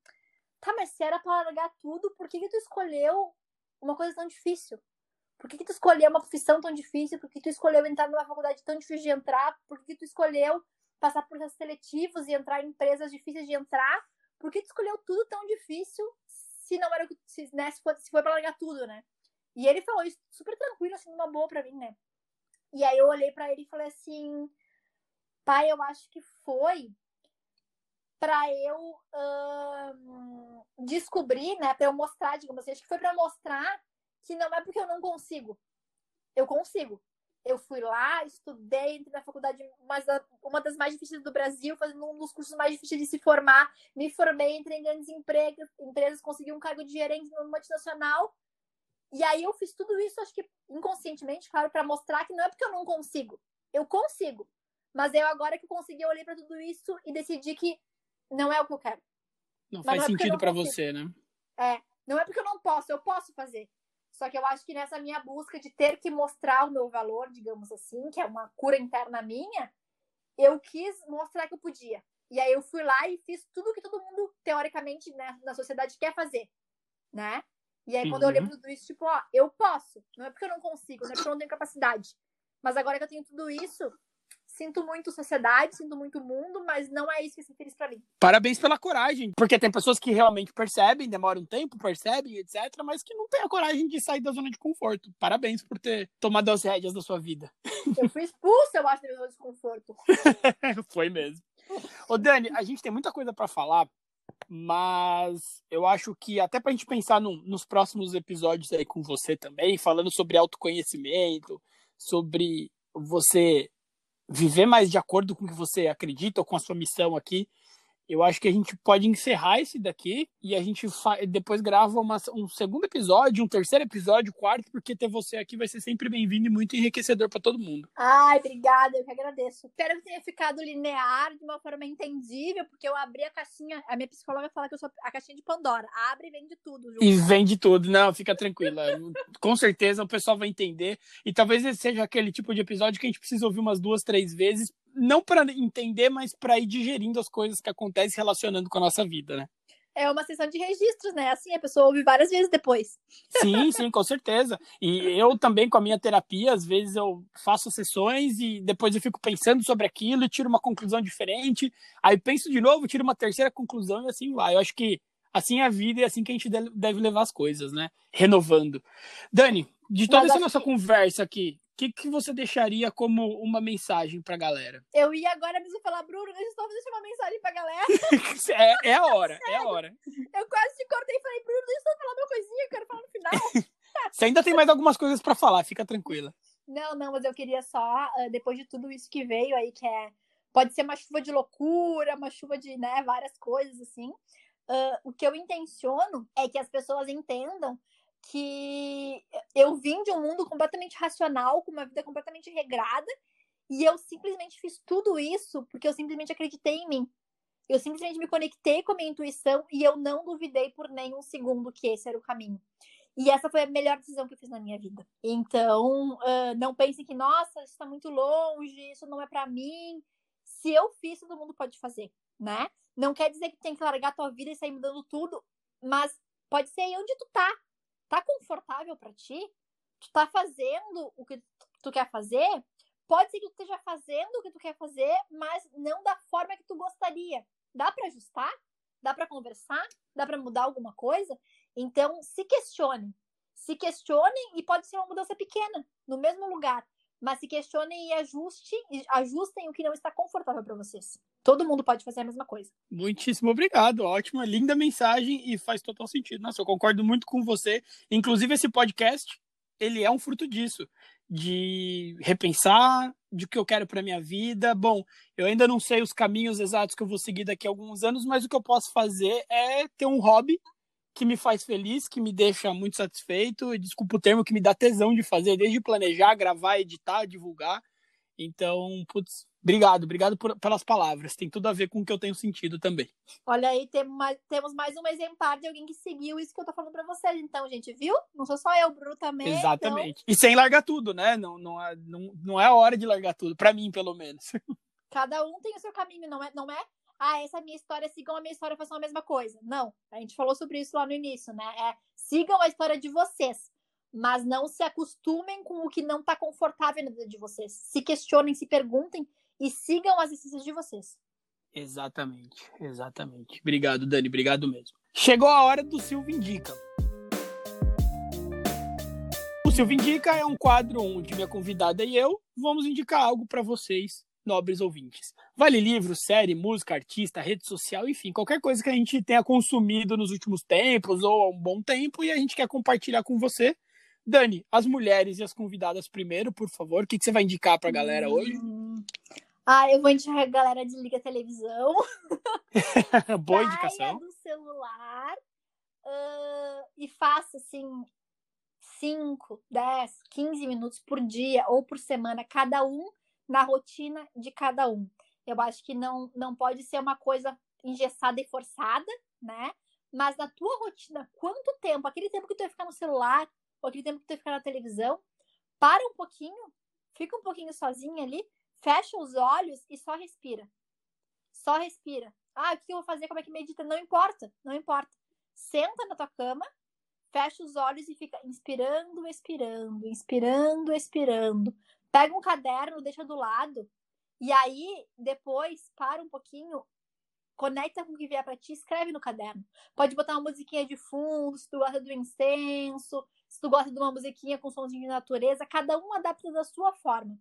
Tá, mas se era pra largar tudo, por que, que tu escolheu uma coisa tão difícil? Por que, que tu escolheu uma profissão tão difícil? Por que tu escolheu entrar numa faculdade tão difícil de entrar? Por que, que tu escolheu passar por processos seletivos e entrar em empresas difíceis de entrar? Por que tu escolheu tudo tão difícil se não era se, né, se, for, se for pra largar tudo, né? E ele falou isso super tranquilo, assim, numa boa pra mim, né? E aí eu olhei para ele e falei assim, pai, eu acho que foi para eu descobrir, né, para eu mostrar, digamos assim, acho que foi para mostrar que não é porque eu não consigo, eu consigo. Eu fui lá, estudei, entrei na faculdade, uma, uma das mais difíceis do Brasil, fazendo um dos cursos mais difíceis de se formar. Me formei, entrei em grandes empregos, empresas, consegui um cargo de gerente numa multinacional e aí eu fiz tudo isso, acho que inconscientemente, claro, para mostrar que não é porque eu não consigo. Eu consigo. Mas eu agora que consegui, eu olhei para tudo isso e decidi que não é o que eu quero. Não mas faz não é sentido para você, né? É, não é porque eu não posso, eu posso fazer. Só que eu acho que nessa minha busca de ter que mostrar o meu valor, digamos assim, que é uma cura interna minha, eu quis mostrar que eu podia. E aí eu fui lá e fiz tudo que todo mundo, teoricamente, né, na sociedade quer fazer, né? E aí, quando uhum. eu olhei tudo isso, tipo, ó, eu posso. Não é porque eu não consigo, não é porque eu não tenho capacidade. Mas agora que eu tenho tudo isso, sinto muito sociedade, sinto muito mundo, mas não é isso que é ser feliz pra mim. Parabéns pela coragem, porque tem pessoas que realmente percebem, demoram um tempo, percebem, etc., mas que não têm a coragem de sair da zona de conforto. Parabéns por ter tomado as rédeas da sua vida. Eu fui expulsa, eu acho, da zona de conforto. [laughs] Foi mesmo. Ô, Dani, a gente tem muita coisa para falar, mas eu acho que até para a gente pensar no, nos próximos episódios aí com você também, falando sobre autoconhecimento, sobre você viver mais de acordo com o que você acredita ou com a sua missão aqui, eu acho que a gente pode encerrar esse daqui e a gente depois grava uma, um segundo episódio, um terceiro episódio, quarto, porque ter você aqui vai ser sempre bem-vindo e muito enriquecedor para todo mundo. Ai, obrigada, eu que agradeço. Espero que tenha ficado linear de uma forma entendível, porque eu abri a caixinha, a minha psicóloga fala que eu sou a caixinha de Pandora. Abre e vende tudo. E vende tudo, não, fica tranquila. [laughs] Com certeza o pessoal vai entender. E talvez esse seja aquele tipo de episódio que a gente precisa ouvir umas duas, três vezes não para entender, mas para ir digerindo as coisas que acontecem relacionando com a nossa vida, né? é uma sessão de registros, né? Assim, a pessoa ouve várias vezes depois. Sim, [laughs] sim, com certeza. E eu também, com a minha terapia, às vezes eu faço sessões e depois eu fico pensando sobre aquilo e tiro uma conclusão diferente. Aí penso de novo, tiro uma terceira conclusão e assim vai. Eu acho que assim é a vida e é assim que a gente deve levar as coisas, né? Renovando. Dani, de toda Mas essa nossa que... conversa aqui, que, que você deixaria como uma mensagem pra galera? Eu ia agora mesmo falar, Bruno, deixa eu só deixar uma mensagem pra galera. [laughs] é, é a hora, é a hora. Eu quase te cortei e falei, Bruno, deixa eu só falar uma coisinha, eu quero falar no final. [laughs] você ainda tem mais algumas coisas para falar, fica tranquila. Não, não, mas eu queria só, ah, depois de tudo isso que veio aí, que é. Pode ser uma chuva de loucura, uma chuva de, né, várias coisas assim. Uh, o que eu intenciono é que as pessoas entendam que eu vim de um mundo completamente racional, com uma vida completamente regrada, e eu simplesmente fiz tudo isso porque eu simplesmente acreditei em mim. Eu simplesmente me conectei com a minha intuição e eu não duvidei por nenhum segundo que esse era o caminho. E essa foi a melhor decisão que eu fiz na minha vida. Então, uh, não pensem que, nossa, isso está muito longe, isso não é para mim. Se eu fiz, todo mundo pode fazer, né? Não quer dizer que tem que largar tua vida e sair mudando tudo, mas pode ser aí onde tu tá tá confortável para ti, tu tá fazendo o que tu quer fazer, pode ser que tu esteja fazendo o que tu quer fazer, mas não da forma que tu gostaria. Dá para ajustar? Dá para conversar? Dá para mudar alguma coisa? Então, se questione. Se questionem e pode ser uma mudança pequena, no mesmo lugar, mas se questionem e ajuste, ajustem o que não está confortável para vocês. Todo mundo pode fazer a mesma coisa. Muitíssimo obrigado. Ótima, linda mensagem e faz total sentido. Nossa, eu concordo muito com você. Inclusive, esse podcast, ele é um fruto disso. De repensar de que eu quero para minha vida. Bom, eu ainda não sei os caminhos exatos que eu vou seguir daqui a alguns anos, mas o que eu posso fazer é ter um hobby que me faz feliz, que me deixa muito satisfeito, e desculpa o termo, que me dá tesão de fazer, desde planejar, gravar, editar, divulgar. Então, putz, obrigado, obrigado por, pelas palavras. Tem tudo a ver com o que eu tenho sentido também. Olha aí, temos mais, temos mais um exemplar de alguém que seguiu isso que eu tô falando pra vocês. Então, gente, viu? Não sou só eu, Bruno também. Exatamente. Então... E sem largar tudo, né? Não, não, é, não, não é a hora de largar tudo, para mim, pelo menos. [laughs] Cada um tem o seu caminho, não é, não é ah, essa é a minha história, sigam a minha história, façam a mesma coisa. Não, a gente falou sobre isso lá no início, né? É, sigam a história de vocês, mas não se acostumem com o que não está confortável na vida de vocês. Se questionem, se perguntem e sigam as decisões de vocês. Exatamente, exatamente. Obrigado, Dani, obrigado mesmo. Chegou a hora do Silvio Indica. O Silvio Indica é um quadro onde minha convidada e eu vamos indicar algo para vocês nobres ouvintes. Vale livro, série, música, artista, rede social, enfim, qualquer coisa que a gente tenha consumido nos últimos tempos ou há um bom tempo e a gente quer compartilhar com você. Dani, as mulheres e as convidadas primeiro, por favor. O que, que você vai indicar para a galera hoje? Ah, eu vou indicar a galera de liga televisão. [laughs] Boa indicação. do celular uh, e faça assim 5, 10, 15 minutos por dia ou por semana, cada um na rotina de cada um. Eu acho que não, não pode ser uma coisa engessada e forçada, né? Mas na tua rotina, quanto tempo, aquele tempo que tu vai ficar no celular, ou aquele tempo que tu vai ficar na televisão, para um pouquinho, fica um pouquinho sozinha ali, fecha os olhos e só respira. Só respira. Ah, o que eu vou fazer? Como é que medita? Não importa, não importa. Senta na tua cama, fecha os olhos e fica inspirando, expirando, inspirando, expirando pega um caderno, deixa do lado, e aí depois para um pouquinho, conecta com o que vier para ti, escreve no caderno. Pode botar uma musiquinha de fundo, se tu gosta do incenso, se tu gosta de uma musiquinha com somzinho de natureza, cada um adapta da sua forma.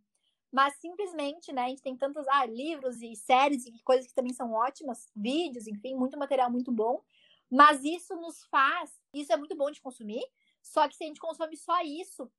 Mas simplesmente, né, a gente tem tantos ah, livros e séries e coisas que também são ótimas, vídeos, enfim, muito material muito bom. Mas isso nos faz, isso é muito bom de consumir, só que se a gente consome só isso,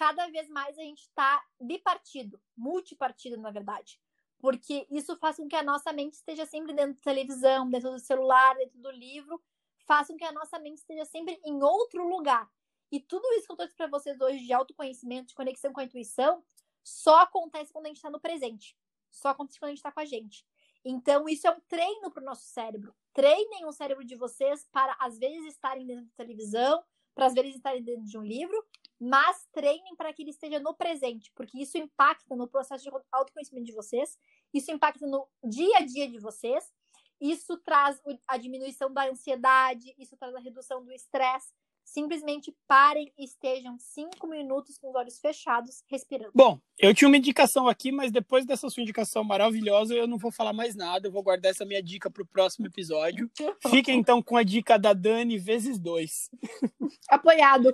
cada vez mais a gente está bipartido, multipartido, na verdade. Porque isso faz com que a nossa mente esteja sempre dentro da televisão, dentro do celular, dentro do livro, faz com que a nossa mente esteja sempre em outro lugar. E tudo isso que eu trouxe para vocês hoje de autoconhecimento, de conexão com a intuição, só acontece quando a gente está no presente. Só acontece quando a gente está com a gente. Então, isso é um treino para o nosso cérebro. Treinem o cérebro de vocês para, às vezes, estarem dentro da televisão, para, às vezes, estarem dentro de um livro, mas treinem para que ele esteja no presente, porque isso impacta no processo de autoconhecimento de vocês isso impacta no dia a dia de vocês. Isso traz a diminuição da ansiedade, isso traz a redução do estresse. Simplesmente parem e estejam cinco minutos com os olhos fechados, respirando. Bom, eu tinha uma indicação aqui, mas depois dessa sua indicação maravilhosa, eu não vou falar mais nada. Eu vou guardar essa minha dica para o próximo episódio. Fiquem então com a dica da Dani vezes dois. [laughs] Apoiado.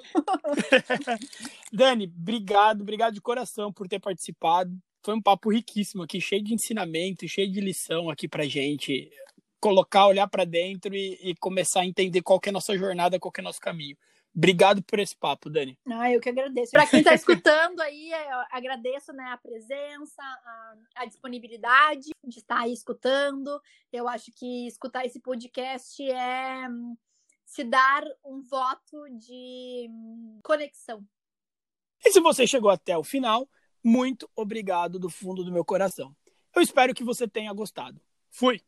[laughs] Dani, obrigado, obrigado de coração por ter participado. Foi um papo riquíssimo aqui, cheio de ensinamento, cheio de lição aqui pra gente colocar, olhar para dentro e, e, começar a entender qual é a nossa jornada, qual é o nosso caminho. Obrigado por esse papo, Dani. Ah, eu que agradeço. Para quem está [laughs] escutando aí, agradeço né, a presença, a, a, disponibilidade de estar aí escutando. Eu acho que escutar esse podcast é se dar um voto de conexão. E se você chegou até o final, muito obrigado do fundo do meu coração. Eu espero que você tenha gostado. Fui!